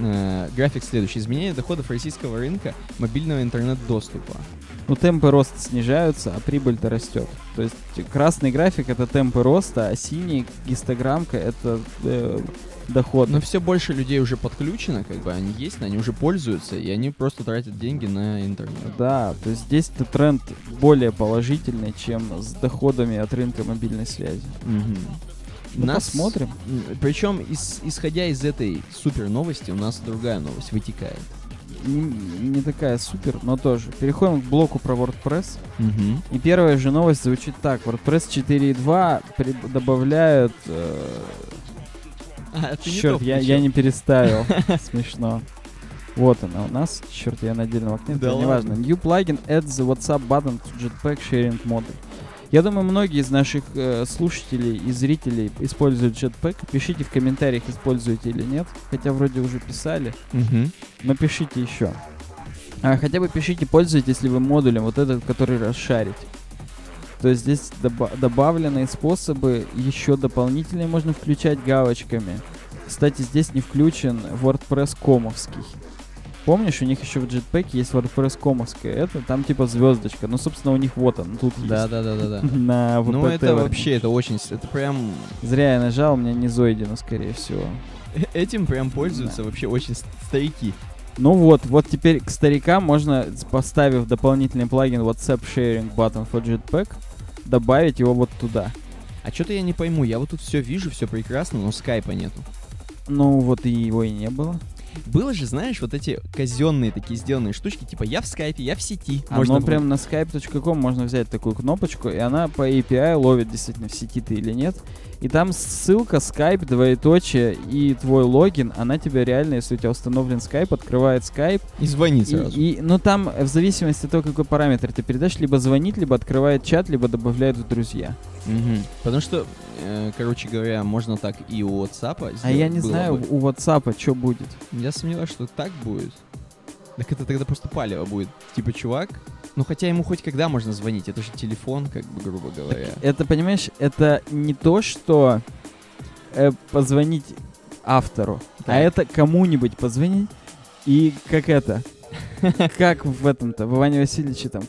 Э, график следующий. Изменение доходов российского рынка мобильного интернет-доступа. Ну, темпы роста снижаются, а прибыль-то растет. То есть красный график это темпы роста, а синий гистограммка это э, доход. Но все больше людей уже подключено, как бы они есть, они уже пользуются, и они просто тратят деньги на интернет. Да, то есть здесь -то тренд более положительный, чем с доходами от рынка мобильной связи. Ну, Нас- посмотрим. Причем, ис- исходя из этой супер новости, у нас другая новость вытекает. Не, не такая супер, но тоже. Переходим к блоку про WordPress. И первая же новость звучит так. WordPress 4.2 при- добавляют... э, А, не черт, я, я не переставил. Смешно. Вот она у нас. Черт, я на отдельном окне. Да неважно. New plugin adds the WhatsApp button to Jetpack sharing model. Я думаю, многие из наших э, слушателей и зрителей используют Jetpack. Пишите в комментариях, используете или нет. Хотя вроде уже писали. Мгм. Но пишите еще. А, хотя бы пишите, пользуетесь ли вы модулем, вот этот, который расшарить. То есть здесь доба- добавленные способы, еще дополнительные можно включать галочками. Кстати, здесь не включен WordPress комовский. Помнишь, у них еще в Jetpack есть WordPress комовская, это там типа звездочка. Ну, собственно, у них вот он, тут Да, есть. да, да, да, да. На VPT. Ну это вообще, это очень, это прям, Зря я нажал, у меня не зойдено, скорее всего. э- этим прям пользуются вообще очень старики. Ну вот, вот теперь к старикам можно, поставив дополнительный плагин WhatsApp Sharing Button for Jetpack, добавить его вот туда. А что-то я не пойму, я вот тут все вижу, все прекрасно, но скайпа нету. Ну вот и его и не было. Было же, знаешь, вот эти казенные такие сделанные штучки, типа я в скайпе, я в сети. Оно Можно прям на skype.com можно взять такую кнопочку, и она по API ловит действительно в сети ты или нет. И там ссылка Skype, двоеточие и твой логин, она тебя реально, если у тебя установлен Skype, открывает Skype. и звонить И, сразу. и- ну там в зависимости от того, какой параметр ты передашь, либо звонит, либо открывает чат, либо добавляет в друзья. Мгм. Потому что, э, короче говоря, можно так и у WhatsApp А я не знаю, бы. у WhatsApp что будет. Я сомневаюсь, что так будет. Так это тогда просто палево будет. Типа, чувак, ну хотя ему хоть когда можно звонить, это же телефон, как бы, грубо говоря. Это, понимаешь, это не то, что э, позвонить автору, а Так. это кому-нибудь позвонить. И как это? Как в этом-то, в Иване Васильевиче там,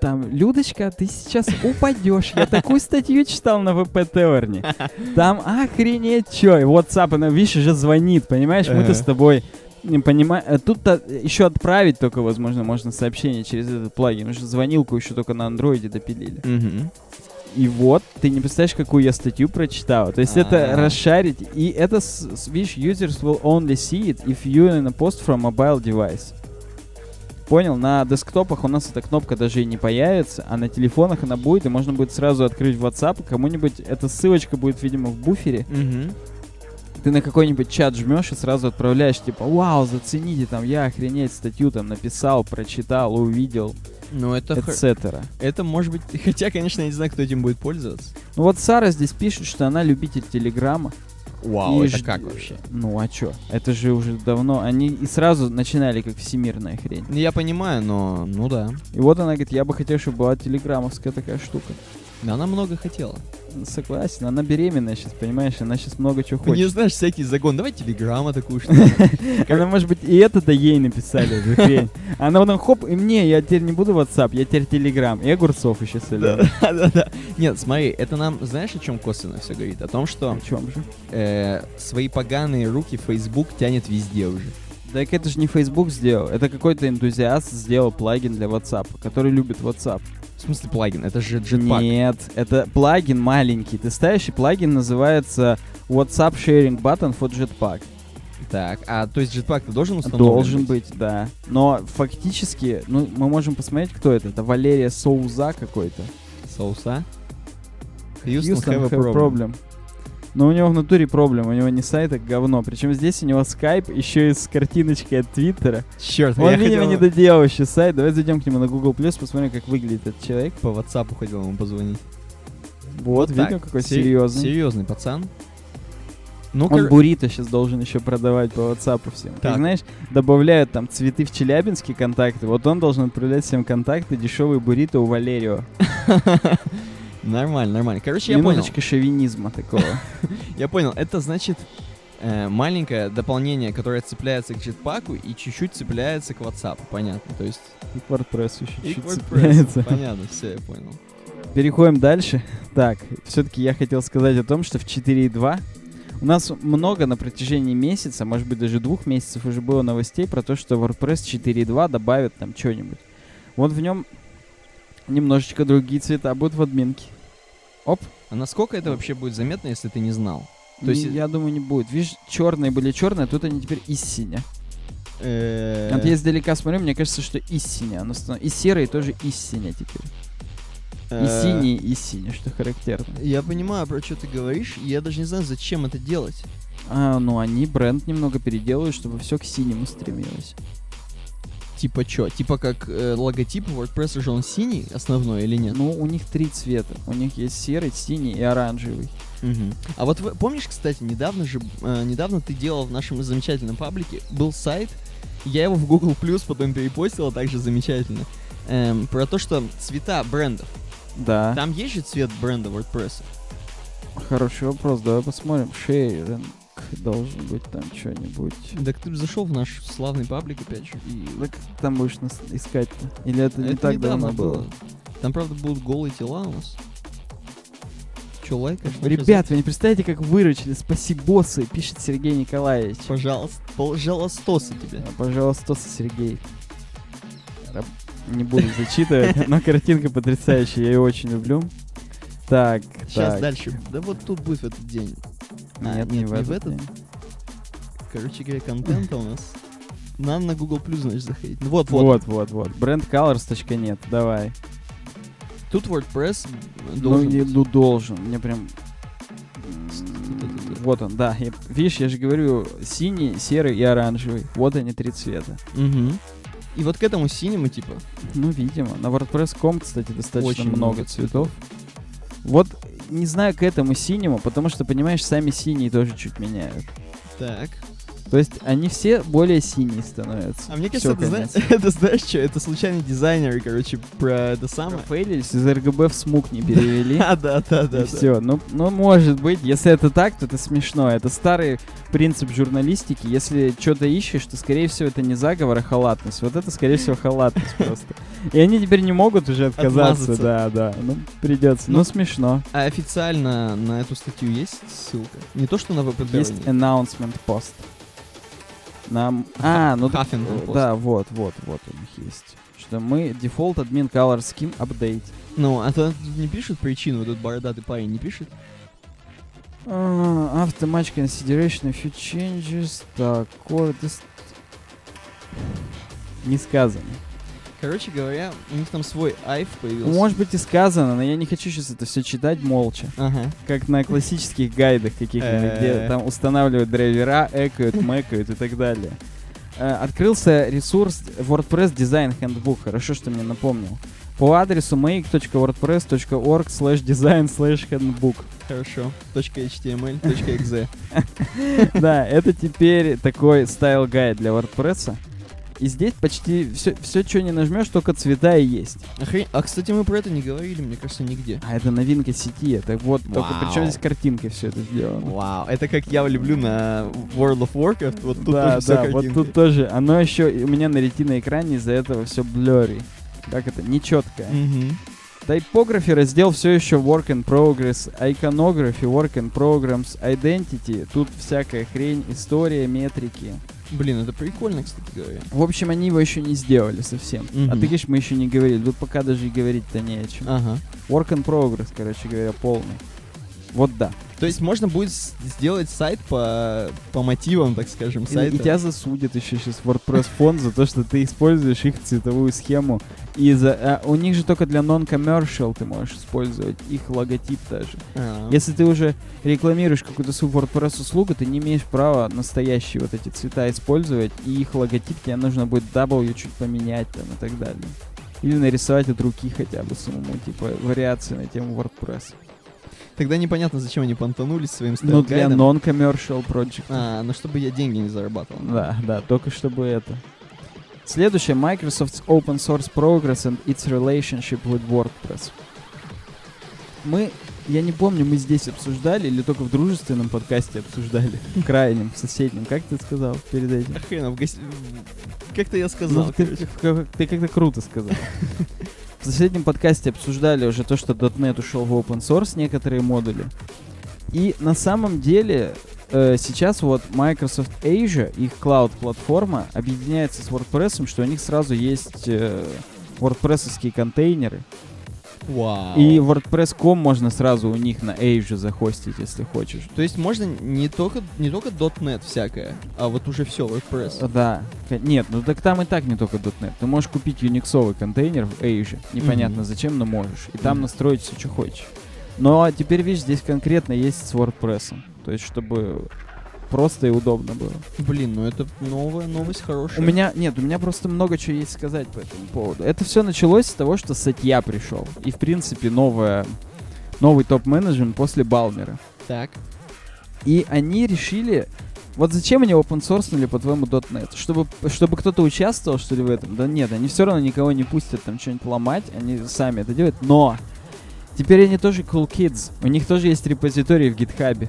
там, Людочка, ты сейчас упадешь. Я такую статью читал на ВП Теорне. Там охренеть чё. WhatsApp, она, видишь, уже звонит, понимаешь? Мы-то Ага. с тобой не понимаем. Тут-то еще отправить только, возможно, можно сообщение через этот плагин. Уже звонилку еще только на андроиде допилили. Мгм. И вот, ты не представляешь, какую я статью прочитал. То есть это А. расшарить. И это, видишь, users will only see it if you in a post from mobile device. Понял? На десктопах у нас эта кнопка даже и не появится, а на телефонах она будет, и можно будет сразу открыть WhatsApp, кому-нибудь эта ссылочка будет, видимо, в буфере. Мгм. Ты на какой-нибудь чат жмешь и сразу отправляешь, типа, вау, зацените, там, я охренеть статью там написал, прочитал, увидел, Ну это, etc. это может быть... Хотя, конечно, я не знаю, кто этим будет пользоваться. Ну вот Сара здесь пишет, что она любитель Телеграма. Вау, И это ж- как вообще? Ну а чё? Это же уже давно. Они и сразу начинали как всемирная хрень. Ну, Я понимаю, но... Ну да. И вот она говорит, я бы хотел, чтобы была телеграммовская такая штука. Да она много хотела. Согласен, она беременная сейчас, понимаешь? Она сейчас много чего Не хочет. знаешь, всякий загон. Давай телеграмма такую что Она, может быть, и это-то ей написали, эту хрень. Она потом, хоп, и мне, я теперь не буду WhatsApp, я теперь Телеграм. И огурцов еще солил. Да-да-да. Нет, смотри, это нам, знаешь, о чем косвенно все говорит? О том, что О чем же? э, свои поганые руки Facebook тянет везде уже. Так это же не Facebook сделал, это какой-то энтузиаст сделал плагин для WhatsApp, который любит WhatsApp. В смысле плагин? Это же Jetpack. Нет, это плагин маленький. Ты ставишь, и плагин называется WhatsApp Sharing Button for Jetpack. Так, а то есть Jetpack ты должен установлен Должен быть, да. Но фактически, ну, мы можем посмотреть, кто это. Это Валерия Соуза какой-то. Соуса? Houston, Houston have have a problem. problem. Но у него в натуре проблема, у него не сайт, а говно. Причем здесь у него скайп еще и с картиночкой от Твиттера. Черт, Он, видимо, не доделал еще сайт. Давай зайдем к нему на Google Plus, посмотрим, как выглядит этот человек. по WhatsApp хотел ему позвонить. Вот, видим, так, какой сери- серьезный. Серьезный пацан. Ну, Он кор- буррито сейчас должен еще продавать по WhatsApp всем. Как Так. знаешь, добавляют там цветы в Челябинске контакты. Вот он должен отправлять всем контакты дешевый буррито у Валерио. Нормально, нормально. Короче, я понял. Шовинизма такого. Я понял. Это значит э, маленькое дополнение, которое цепляется к джетпаку и чуть-чуть цепляется к WhatsApp. Понятно. То есть И к WordPress еще и к чуть WordPress. цепляется. Понятно, все, я понял. Переходим дальше. Так, все-таки я хотел сказать о том, что в 4.2 у нас много на протяжении месяца, может быть даже двух месяцев уже было новостей про то, что WordPress 4.2 добавит там что-нибудь. Вот в нем немножечко другие цвета будут в админке. Оп. А насколько это вообще будет заметно, если ты не знал? То есть- я думаю, не будет. Видишь, черные были черные, а тут они теперь из синя. Вот я издалека смотрю, мне кажется, что из синя. Оно станов- И серые тоже из синя теперь. И синий, и синий, что характерно. Я понимаю, про что ты говоришь, и я даже не знаю, зачем это делать. А, ну они бренд немного переделают, чтобы все к синему стремилось. Типа чё? Типа как э, логотип WordPress же он синий основной или нет? Ну, у них три цвета. У них есть серый, синий и оранжевый. Мгм. А вот вы- помнишь, кстати, недавно же, э, недавно ты делал в нашем замечательном паблике, был сайт, я его в Google Plus потом перепостил, а также замечательно, эм, про то, что цвета брендов. Да. Там есть же цвет бренда WordPress? Хороший вопрос, давай посмотрим. Шейринг должен быть там что-нибудь. Так ты зашел в наш славный паблик опять же. И... Как ты там будешь нас искать-то? Или это, не Это так недавно давно было? Там, правда, будут голые тела у нас. Че, лайкаешь? Ребят, вы не представляете, как выручили. Спасибо, боссы, пишет Сергей Николаевич. Пожалуйста, пожалуйста тебе. А, Пожалуйста, Сергей. Не буду зачитывать, но картинка потрясающая, я ее очень люблю. Так, Сейчас так. дальше. Да вот тут будет в этот день. А, Нет, не нет, в не в этот. этот. день. Короче говоря, контента у нас. Надо на Google Plus, значит, заходить. Ну Вот, вот. Вот, вот, вот. Brandcolors.net, давай. Тут WordPress Ну, должен не- быть. ну, должен. Мне прям... Вот он, да. Я- видишь, я же говорю, синий, серый и оранжевый. Вот они, три цвета. Мгм. И вот к этому синему, типа, Ну, видимо. На WordPress.com, кстати, достаточно Очень много много цветов. Вот, не знаю, к этому синему, потому что, понимаешь, сами синие тоже чуть меняют. так. То есть они все более синие становятся. А мне кажется, это, зна- это знаешь что? Это случайные дизайнеры, короче, про это самое. Профейлились, из РГБ в смуг не перевели. А, да, да, да. да. все. Ну, ну, может быть, если это так, то это смешно. Это старый принцип журналистики. Если что-то ищешь, то, скорее всего, это не заговор, а халатность. Вот это, скорее всего, халатность просто. И они теперь не могут уже отказаться. Да, да. Ну, придется. Ну, Ну, смешно. А официально на эту статью есть ссылка? Не то, что на ВП Есть announcement пост. Нам... А, ну... Huffington Post. Да, вот, вот, вот у них есть. Что мы default admin color scheme update. Ну, а то не пишет причину, вот этот бородатый парень не пишет? А, After match consideration, a few changes. Так, core Не сказано. Короче говоря, у них там свой айф появился. Может быть и сказано, но я не хочу сейчас это все читать молча. Ага. Как на классических гайдах каких-нибудь, где там устанавливают драйвера, экают, мэкают и так далее. Э, Открылся ресурс WordPress Design Handbook. Хорошо, что мне напомнил. По адресу make.wordpress.org slash design slash handbook. Хорошо. .html, .exe. Да, это теперь такой стайл гайд для WordPress. И здесь почти все, все, что не нажмешь, только цвета и есть. Охрен- А, кстати, мы про это не говорили, мне кажется, нигде. А это новинка сети. Это вот, только Вау. причем здесь картинкой все это сделано. Вау, это как я люблю на World of Warcraft, вот тут да, тоже да, вот тут тоже. Оно еще у меня на ретиной экране из-за этого все blurry. Как это? Нечеткое. Мгм. Typography раздел все еще work in progress. Iconography, work in programs. Identity. Тут всякая хрень, история, метрики. Блин, это прикольно, кстати говоря. В общем, они его еще не сделали совсем. А Мгм. ты говоришь, мы еще не говорили. Тут пока даже и говорить-то не о чем. Ага. Work in progress, короче говоря, полный. Вот да. То есть можно будет сделать сайт по, по мотивам, так скажем, И, сайта. и тебя засудят еще сейчас WordPress фонд за то, что ты используешь их цветовую схему. И за, а у них же только для non-commercial ты можешь использовать их логотип даже. А. Если ты уже рекламируешь какую-то свою WordPress услугу, ты не имеешь права настоящие вот эти цвета использовать, и их логотип тебе нужно будет W чуть поменять там и так далее. Или нарисовать от руки хотя бы самому, типа вариации на тему WordPress. Тогда непонятно, зачем они понтанулись своим Ну, для стенд-гайдом. non-commercial project. А, ну чтобы я деньги не зарабатывал. Да, да, только чтобы это. Следующее, Microsoft's Open Source Progress and its relationship with WordPress. Мы, я не помню, мы здесь обсуждали или только в дружественном подкасте обсуждали, крайнем, соседнем. Как ты сказал перед этим? А хрен, в гос- Как-то я сказал, Ну, ты, короче. ты как-то круто сказал. В соседнем подкасте обсуждали уже то, что .NET ушел в open source, некоторые модули. И на самом деле э, сейчас вот Microsoft Asia, их клауд-платформа, объединяется с WordPress, что у них сразу есть э, WordPress-овские контейнеры. Вау. И WordPress.com можно сразу у них на Asia захостить, если хочешь. То есть можно не только, не только .NET всякое, а вот уже все, WordPress. Да. Нет, ну так там и так не только .NET. Ты можешь купить юниксовый контейнер в Asia. Непонятно Мгм. зачем, но можешь. И там Мгм. настроить все, что хочешь. Но теперь, видишь, здесь конкретно есть с WordPress. То есть, чтобы просто и удобно было. Блин, ну это новая новость хорошая. У меня, нет, у меня просто много чего есть сказать по этому поводу. Это все началось с того, что Сатья пришел. И, в принципе, новая, новый топ-менеджмент после Балмера. Так. И они решили... Вот зачем они open sourceнули, по-твоему, .NET? Чтобы, чтобы кто-то участвовал, что ли, в этом? Да нет, они все равно никого не пустят там что-нибудь ломать, они сами это делают. Но теперь они тоже cool kids. У них тоже есть репозитории в гитхабе.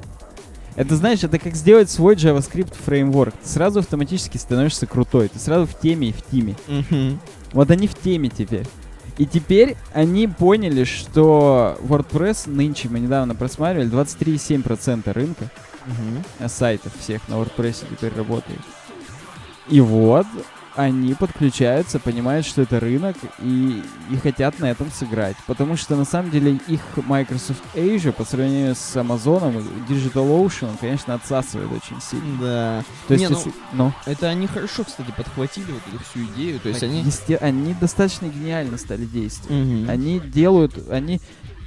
Это, знаешь, это как сделать свой JavaScript фреймворк. Ты сразу автоматически становишься крутой. Ты сразу в теме и в тиме. Мгм. Вот они в теме теперь. И теперь они поняли, что WordPress нынче, мы недавно просматривали, 23,7% рынка э, сайтов всех на WordPress теперь работают. И вот они подключаются, понимают, что это рынок, и, и хотят на этом сыграть. Потому что на самом деле их Microsoft Asia по сравнению с Amazon и DigitalOcean, конечно, отсасывает очень сильно. Да. То есть, Не, ну, если- ну, Это они хорошо, кстати, подхватили вот эту всю идею. То есть так они... есте- они достаточно гениально стали действовать. Мгм. Они делают, они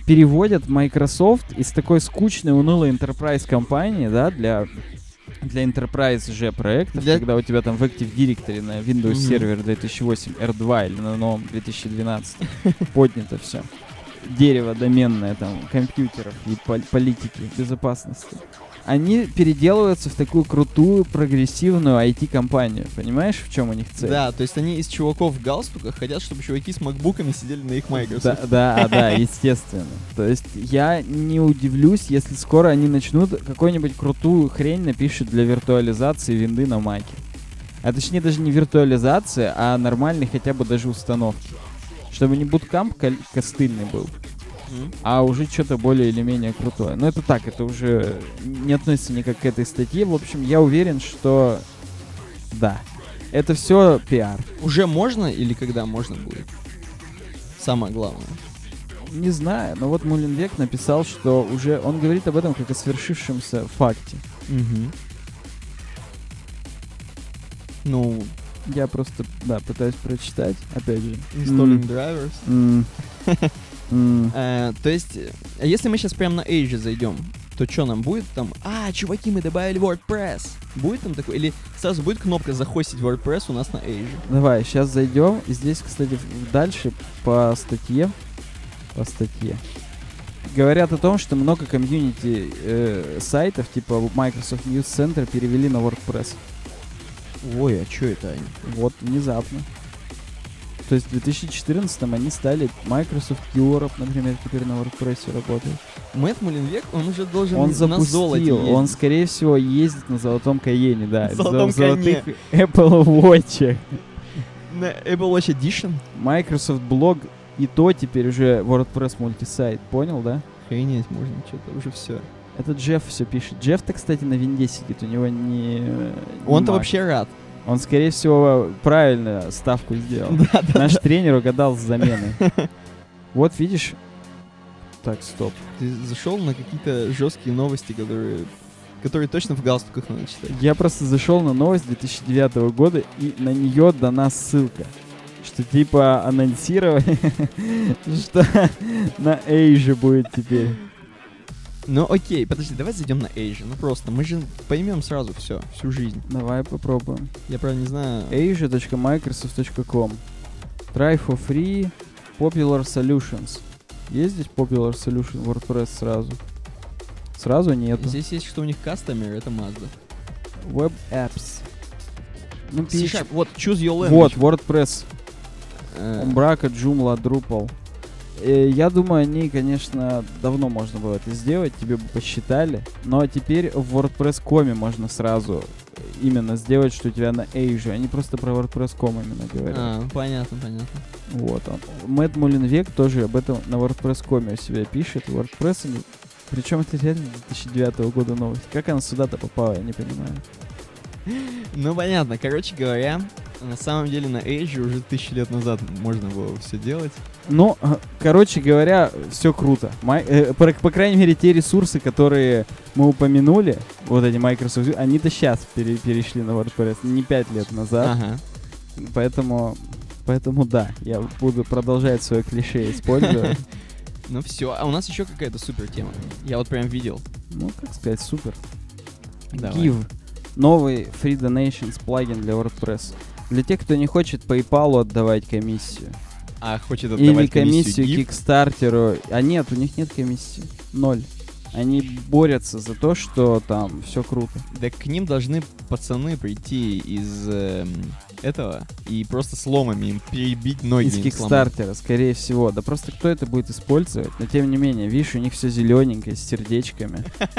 переводят Microsoft из такой скучной, унылой enterprise компании, да, для для enterprise же проектов, Для- когда у тебя там в Active Directory на Windows Мгм. Server 2008 R2 или на новом 2012 поднято все. Дерево доменное там компьютеров и пол- политики безопасности. Они переделываются в такую крутую, прогрессивную IT-компанию. Понимаешь, в чем у них цель? Да, то есть они из чуваков в галстуках хотят, чтобы чуваки с макбуками сидели на их Да, Microsoft. да, да, естественно. То есть я не удивлюсь, если скоро они начнут какую-нибудь крутую хрень напишут для виртуализации винды на маке. А точнее даже не виртуализация, а нормальный хотя бы даже установки. Чтобы не буткамп костыльный был, А уже что-то более или менее крутое. Но это так, это уже не относится никак к этой статье. В общем, я уверен, что да. Это все пиар. Уже можно или когда можно будет? Самое главное. Не знаю, но вот Мулинвек написал, что уже он говорит об этом как о свершившемся факте. Ну, Я просто, да, пытаюсь прочитать, опять же. installing drivers. М. Э, то есть, э, если мы сейчас прям на Asia зайдем, то что нам будет там? А, чуваки, мы добавили WordPress. Будет там такой? Или сразу будет кнопка захостить WordPress у нас на Asia? Давай, сейчас зайдем. И здесь, кстати, дальше по статье, по статье, говорят о том, что много комьюнити э, сайтов, типа Microsoft News Center, перевели на WordPress. Ой, а что это они? Вот, внезапно. То есть в 2014 они стали Microsoft Europe, например, теперь на WordPress работает. Мэтт Мулинвек, он уже должен Он на золоте запустил, он, ездить. скорее всего, ездит на золотом Каене, да. На золотом в золотых Apple Watch. На Apple Watch Edition? Microsoft Blog и то теперь уже WordPress мультисайт, понял, да? Охренеть можно, что-то уже все. Это Джефф все пишет. Джефф-то, кстати, на винде сидит, у него не... не Он-то вообще рад. Он, скорее всего, правильно ставку сделал. Да, да. Наш тренер угадал с заменой. Вот видишь, Так, стоп. Ты зашел на какие-то жесткие новости, которые, которые точно в галстуках надо читать. Я просто зашел на новость 2009 года, и на нее дана ссылка. Что типа анонсировали, что на Asia будет теперь. Ну окей, подожди, давай зайдем на Asia. Ну просто, мы же поймем сразу все, всю жизнь. Давай попробуем. Я правда не знаю. asia.microsoft.com Try for free Popular Solutions. Есть здесь Popular Solution WordPress сразу? Сразу нету. Здесь есть, что у них кастомер, это Mazda. Web Apps. Ну, C-Sharp, вот, choose your language. Вот, WordPress. Э, Umbraco, Joomla, Drupal. Э, Я думаю, они, конечно, давно можно было это сделать, тебе бы посчитали. Но теперь в WordPress.com можно сразу именно сделать, что у тебя на Asia. Они просто про WordPress.com именно говорят. а, понятно, понятно. Вот он. Мэтт Мулинвек тоже об этом на WordPress.com у себя пишет. WordPress, причем это реально 2009 года новость. Как она сюда-то попала, я не понимаю. Ну понятно, короче говоря, на самом деле на Asia уже тысячи лет назад можно было все делать. Ну, э, короче говоря, все круто. Май- э, по, по крайней мере, те ресурсы, которые мы упомянули, вот эти Microsoft, они-то сейчас перешли на WordPress, не 5 лет назад. Ага. Поэтому, поэтому да, я буду продолжать свое клише использовать. Ну все, а у нас еще какая-то супер тема. Я вот прям видел. Ну, как сказать, супер. Давай. Give. Новый Free Donations плагин для WordPress. Для тех, кто не хочет PayPal отдавать комиссию. А хочет Или отдавать комиссию Give? Кикстартеру. А нет, у них нет комиссии. Ноль. Они борются за то, что там все круто. Да к ним должны пацаны прийти из эм, этого и просто сломами им перебить ноги. Из. Кикстартера, скорее всего. Да просто кто это будет использовать? Но тем не менее, видишь, у них все зелененькое, с сердечками.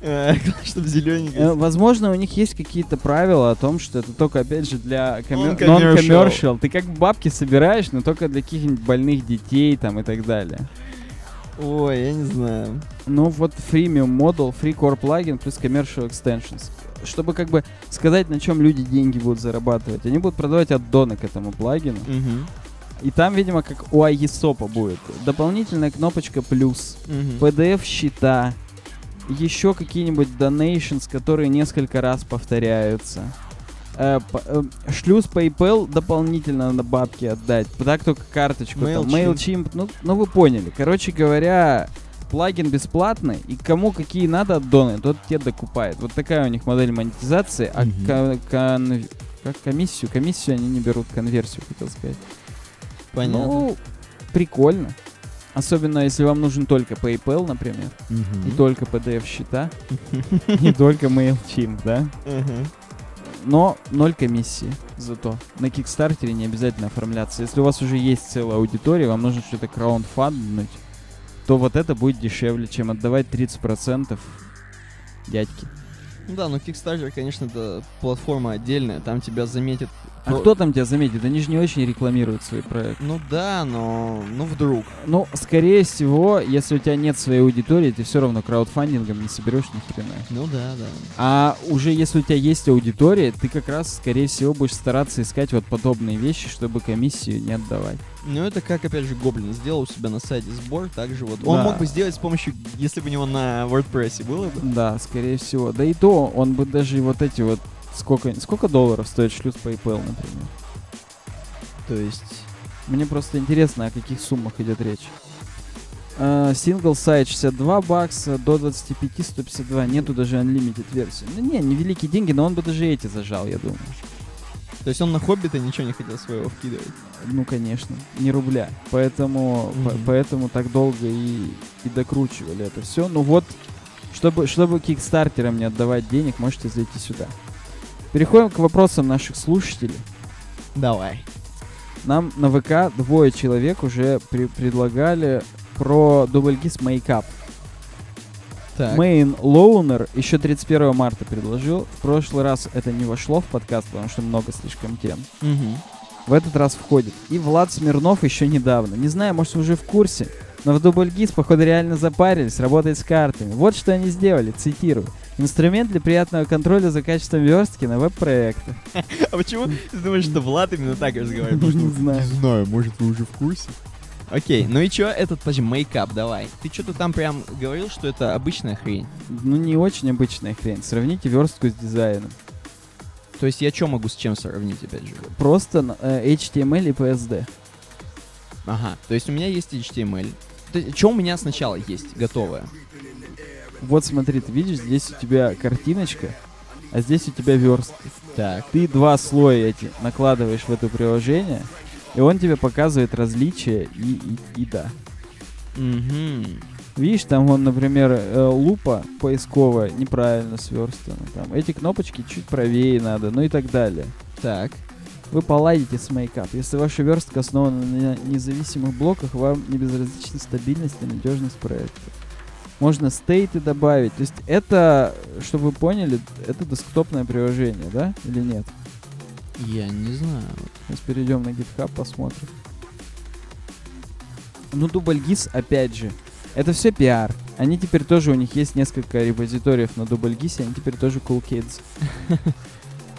Э, Чтобы Э, зелененький. Возможно, у них есть какие-то правила о том, что это только, опять же, для Non-commercial. Ты как бабки собираешь, но только для каких-нибудь больных детей там и так далее. Ой, я не знаю. Ну вот freemium model, free core плагин плюс commercial extensions. Чтобы как бы сказать, на чем люди деньги будут зарабатывать. Они будут продавать аддоны к этому плагину. Мгм. И там, видимо, как у iESOP будет. Дополнительная кнопочка плюс. Мгм. PDF-счета. Еще какие-нибудь donations, которые несколько раз повторяются. Э, э, шлюз PayPal дополнительно на бабки отдать. Так только карточку. там, MailChimp. MailChimp. Ну, ну вы поняли. Короче говоря, плагин бесплатный, и кому какие надо аддоны, тот те докупает. Вот такая у них модель монетизации, а Мгм. ко- кон- как комиссию? Комиссию они не берут, конверсию, хотел сказать. Понятно. Ну, прикольно. Особенно, если вам нужен только PayPal, например, Мгм. и только PDF-счета, и только MailChimp, да? Но ноль комиссии зато. На Кикстартере не обязательно оформляться. Если у вас уже есть целая аудитория, вам нужно что-то краундфанднуть, то вот это будет дешевле, чем отдавать 30% дядьки. Ну да, но Kickstarter, конечно, это платформа отдельная, там тебя заметят. А Ну, кто там тебя заметит? Они же не очень рекламируют свои проекты. Ну да, но ну вдруг. Ну, скорее всего, если у тебя нет своей аудитории, ты все равно краудфандингом не соберешь ни хрена. Ну да, да. А уже если у тебя есть аудитория, ты как раз, скорее всего, будешь стараться искать вот подобные вещи, чтобы комиссию не отдавать. Ну это как, опять же, Гоблин сделал у себя на сайте сбор, также вот. Он Да. мог бы сделать с помощью, если бы у него на WordPress было бы. Да, скорее всего. Да и то, он бы даже и вот эти вот... Сколько, сколько долларов стоит шлюз PayPal, например? То есть... Мне просто интересно, о каких суммах идет речь. Сингл сайт 62 бакса, до 25 152. Нету даже unlimited версии. Ну не, невеликие деньги, но он бы даже эти зажал, я думаю. То есть он на Хоббита ничего не хотел своего вкидывать. Ну, конечно, не рубля. Поэтому, по- Мгм. поэтому так долго и, и докручивали это все. Ну вот, чтобы, чтобы кикстартерам не отдавать денег, можете зайти сюда. Переходим к вопросам наших слушателей. Давай. Нам на ВК двое человек уже при- предлагали про дубльгиз мейкап. Так. Мейн Лоунер еще 31 марта предложил. В прошлый раз это не вошло в подкаст, потому что много слишком тем. Мгм. в этот раз входит. И Влад Смирнов еще недавно. Не знаю, может, уже в курсе, но в Дубльгиз, походу, реально запарились работать с картами. Вот что они сделали, цитирую. Инструмент для приятного контроля за качеством верстки на веб-проектах. А почему ты думаешь, что Влад именно так разговаривает? Не знаю. знаю, может вы уже в курсе? Окей, ну и чё, этот, подожди, мейкап, давай. Ты что-то там прям говорил, что это обычная хрень. Ну, не очень обычная хрень. Сравните верстку с дизайном. То есть я что могу с чем сравнить, опять же? Просто э, HTML и PSD. Ага, то есть у меня есть HTML. Что у меня сначала есть, готовое? Вот смотри, ты видишь, здесь у тебя картиночка, а здесь у тебя верстки. Так. Ты два слоя эти накладываешь в это приложение, и он тебе показывает различия и, и, и да. Угу. Видишь, там вон, например, э, лупа поисковая неправильно сверстана. Там эти кнопочки чуть правее надо, ну и так далее. Так. Вы поладите с мейкап. Если ваша верстка основана на независимых блоках, вам не безразлична стабильность и надежность проекта. Можно стейты добавить. То есть это, чтобы вы поняли, это десктопное приложение, да? Или нет? Я не знаю. Сейчас перейдем на GitHub, посмотрим. Ну, DoubleGIS, опять же, это все пиар. Они теперь тоже, у них есть несколько репозиториев на DoubleGIS, они теперь тоже cool kids.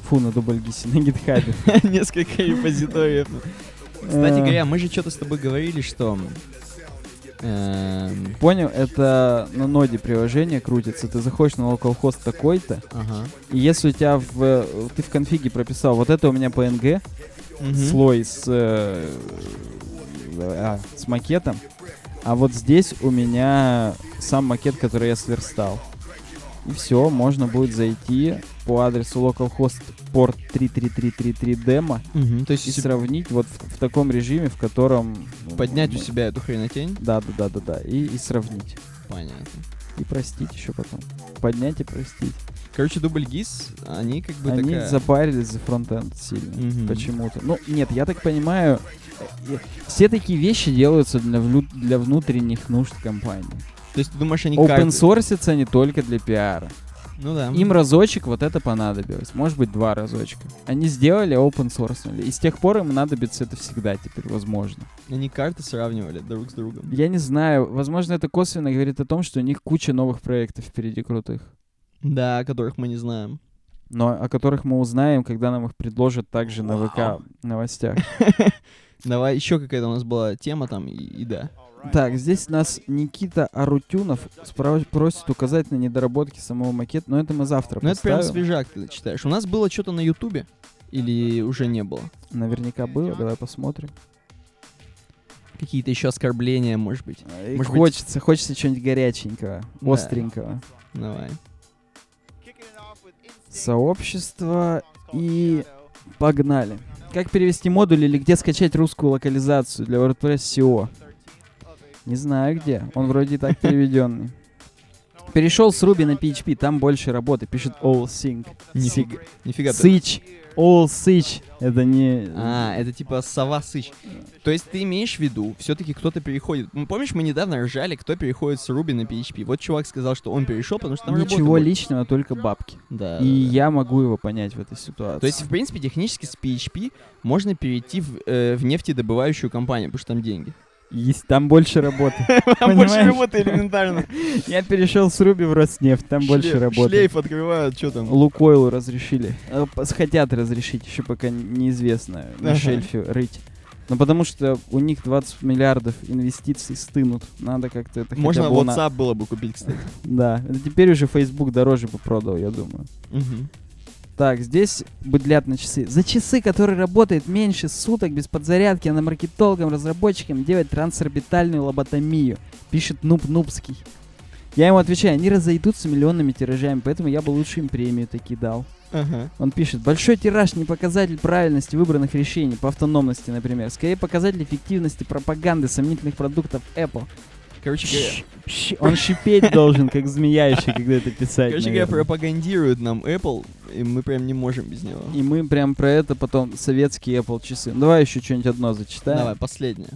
Фу, на DoubleGIS, на GitHub. Несколько репозиториев. Кстати Э, говоря, мы же что-то с тобой говорили, что... эм, Понял, это на ноде приложение крутится. Ты заходишь на localhost такой-то, Ага. и если у тебя в... Ты в конфиге прописал, вот это у меня PNG, слой с, э, а, с макетом, а вот здесь у меня сам макет, который я сверстал. И все, можно будет зайти по адресу localhost port 33333 demo Мгм. То есть и сравнить вот в, в таком режиме, в котором... ну, поднять у мы- себя эту хренотень, Да, да, да, да, да. И, и сравнить. понятно. И простить еще потом. Поднять и простить. Короче, дубль ГИС, они как бы Они такая... запарились за фронтенд сильно. Мгм. Почему-то. Ну, нет, я так понимаю, э, э, все такие вещи делаются для, для внутренних нужд компании. То есть ты думаешь, они Open карты- source они только для пиара. Ну да. Им разочек вот это понадобилось. Может быть, два разочка. Они сделали open source. И с тех пор им надобится это всегда теперь, возможно. Они карты сравнивали друг с другом. Я не знаю. Возможно, это косвенно говорит о том, что у них куча новых проектов впереди крутых. Да, о которых мы не знаем. Но о которых мы узнаем, когда нам их предложат также на ВК Вау. новостях. Давай, еще какая-то у нас была тема там, и, и да. Так, здесь нас Никита Арутюнов справ- просит указать на недоработки самого макета, но это мы завтра Ну это прям свежак ты читаешь. У нас было что-то на Ютубе? Или уже не было? Наверняка было, давай посмотрим. Какие-то еще оскорбления, может быть? И Может быть- хочется, хочется чего-нибудь горяченького, Да. остренького. Давай. Сообщество и погнали. Как перевести модуль или где скачать русскую локализацию для WordPress SEO? Не знаю где. Он вроде и так переведенный. Перешел с Ruby на PHP, там больше работы. Пишет All Sync. Нифига, нифига. Сыч. All Сыч. Это не... А, это типа сова сыч. То есть ты имеешь в виду, все-таки кто-то переходит. Ну, помнишь, мы недавно ржали, кто переходит с Ruby на PHP. Вот чувак сказал, что он перешел, потому что там Ничего личного, только бабки. Да. И да. я могу его понять в этой ситуации. То есть, в принципе, технически с PHP можно перейти в, э, в нефтедобывающую компанию, потому что там деньги. Есть, там больше работы. Там больше работы элементарно. Я перешел с Руби в Роснефть, там больше работы. Шлейф открывают, что там. Лукойлу разрешили. Пос- Хотят разрешить, еще пока неизвестно на шельфе рыть. Ну потому что у них 20 миллиардов инвестиций стынут. Надо как-то это хотя Можно бы на- WhatsApp было бы купить, кстати. Да. Это теперь уже Facebook дороже бы продал, я думаю. Мгм. Так, здесь быдлят на часы. За часы, которые работают меньше суток без подзарядки, а маркетологам, разработчикам делать трансорбитальную лоботомию. Пишет Нуб Нубский. Я ему отвечаю, они разойдутся миллионными тиражами, поэтому я бы лучше им премию таки дал. Ага. Он пишет, большой тираж не показатель правильности выбранных решений, по автономности, например. Скорее показатель эффективности пропаганды сомнительных продуктов Apple. Короче говоря, Он шипеть должен, как змея еще, когда это писать. короче говоря, пропагандирует нам Apple, и мы прям не можем без него. И мы прям про это потом советские Apple часы. Ну, давай еще что-нибудь одно зачитаем. Давай, последнее.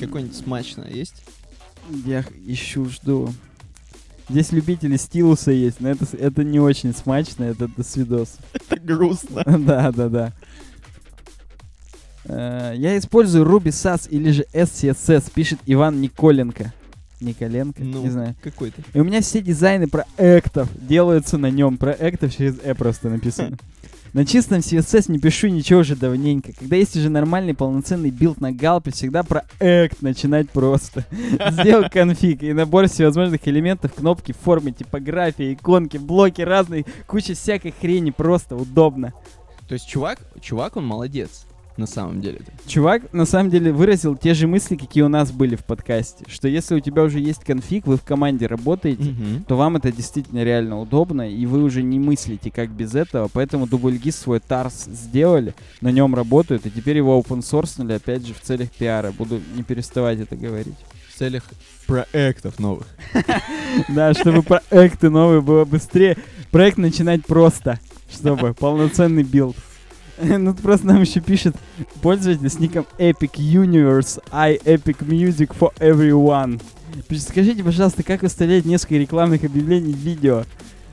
Какое-нибудь смачное есть? Я ищу, жду. Здесь любители Stylus а есть, но это, это не очень смачно, это до свидос. Это грустно. Да, да, да. Э, Я использую Ruby SASS или же SCSS, пишет Иван Николенко. Николенко, Ну, не знаю. какой-то. И у меня все дизайны проектов делаются на нем. Проектов через «э» просто написано. На чистом CSS не пишу ничего уже давненько. Когда есть уже нормальный полноценный билд на Gulp е, всегда проэкт начинать просто. Сделал конфиг и набор всевозможных элементов, кнопки, формы, типографии, иконки, блоки разные, куча всякой хрени, просто удобно. То есть чувак, чувак, он молодец. На самом деле. Чувак, на самом деле, выразил те же мысли, какие у нас были в подкасте. Что если у тебя уже есть конфиг, вы в команде работаете, Мгм. то вам это действительно реально удобно, и вы уже не мыслите как без этого, поэтому Дубльгиз свой тарс сделали, на нем работают, и теперь его open source опять же, в целях пиара. Буду не переставать это говорить. В целях проектов новых. Да, чтобы проекты новые было быстрее. Проект начинать просто, чтобы полноценный билд. Ну, просто нам еще пишет пользователь с ником Epic Universe, I Epic Music for Everyone. Пишет, скажите, пожалуйста, как выставлять несколько рекламных объявлений в видео?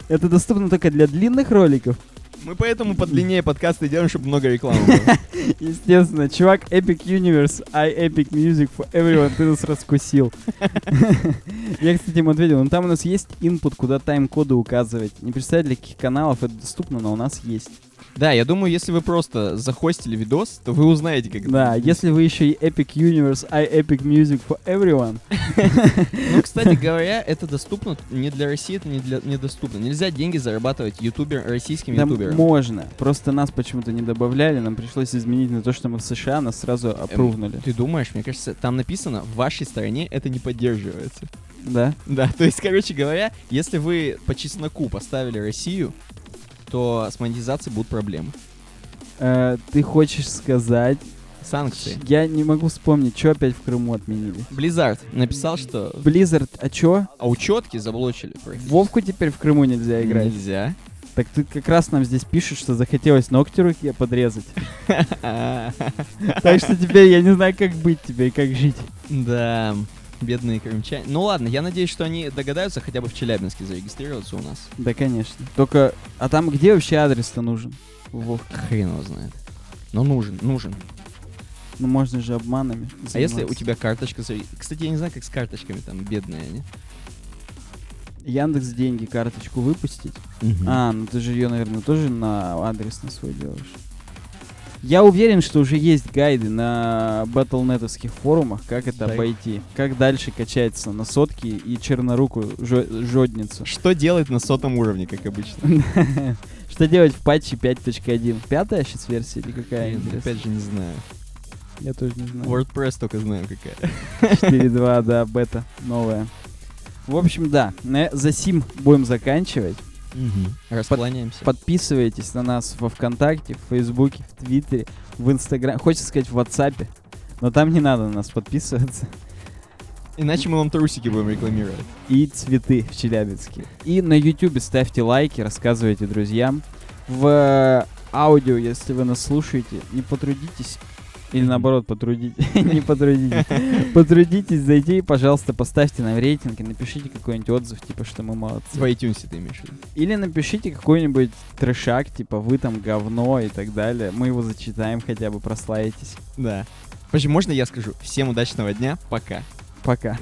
Это доступно только для длинных роликов? Мы поэтому подлиннее подкасты делаем, чтобы много рекламы было. Естественно, чувак Epic Universe, I Epic Music for Everyone, ты нас раскусил. Я, кстати, ему ответил, ну там у нас есть input, куда тайм-коды указывать. Не представляю, для каких каналов это доступно, но у нас есть. Да, я думаю, если вы просто захостили видос, то вы узнаете, как это Да, будет. если вы еще и Epic Universe, I Epic Music for Everyone. Ну, кстати говоря, это доступно не для России, это не для недоступно. Нельзя деньги зарабатывать ютубер, российским Да ютуберам. можно. Просто нас почему-то не добавляли, нам пришлось изменить на то, что мы в США, нас сразу опрувнули. Ты думаешь, мне кажется, там написано, в вашей стране это не поддерживается. Да? Да, то есть, короче говоря, если вы по чесноку поставили Россию, то с монетизацией будут проблемы. Э, ты хочешь сказать... Санкции. Я не могу вспомнить, что опять в Крыму отменили. Blizzard написал, что... Blizzard, а чё? А учетки заблочили. Вовку теперь в Крыму нельзя играть. Нельзя. Так ты как раз нам здесь пишешь, что захотелось ногти руке подрезать. Так что теперь я не знаю, как быть тебе и как жить. Да, бедные крымчане. Ну ладно, я надеюсь, что они догадаются хотя бы в Челябинске зарегистрироваться у нас. Да, конечно. Только, а там где вообще адрес-то нужен? Вов. Хрен его знает. Но нужен, нужен. Ну можно же обманами. А если у заниматься. тебя карточка... Кстати, я не знаю, как с карточками там, бедные они. Яндекс деньги карточку выпустить? А, ну ты же ее, наверное, тоже на адрес на свой делаешь. Я уверен, что уже есть гайды на батлнетовских форумах, как это Да. обойти. Как дальше качается на сотки и черноруку жо- жодницу. Что делать на сотом уровне, как обычно? Что делать в патче 5.1? Пятая сейчас версия или какая? Опять же не знаю. Я тоже не знаю. WordPress только знаю какая. 4.2, да, бета новая. В общем, да, за сим будем заканчивать. Расклоняемся. Подписывайтесь на нас во Вконтакте, в Фейсбуке, в Твиттере, в Инстаграме. Хочется сказать в WhatsApp, но там не надо на нас подписываться. Иначе мы вам трусики будем рекламировать. И цветы в Челябинске. И на Ютубе ставьте лайки, рассказывайте друзьям. В э, аудио, если вы нас слушаете, не потрудитесь или наоборот, потрудитесь, не потрудитесь, потрудитесь зайти, и, пожалуйста, поставьте нам рейтинг и напишите какой-нибудь отзыв, типа, что мы молодцы. В iTunes ты имеешь в виду. Или напишите какой-нибудь трешак, типа вы там говно и так далее. Мы его зачитаем, хотя бы прославитесь. Да. Почему можно я скажу? Всем удачного дня, пока. Пока.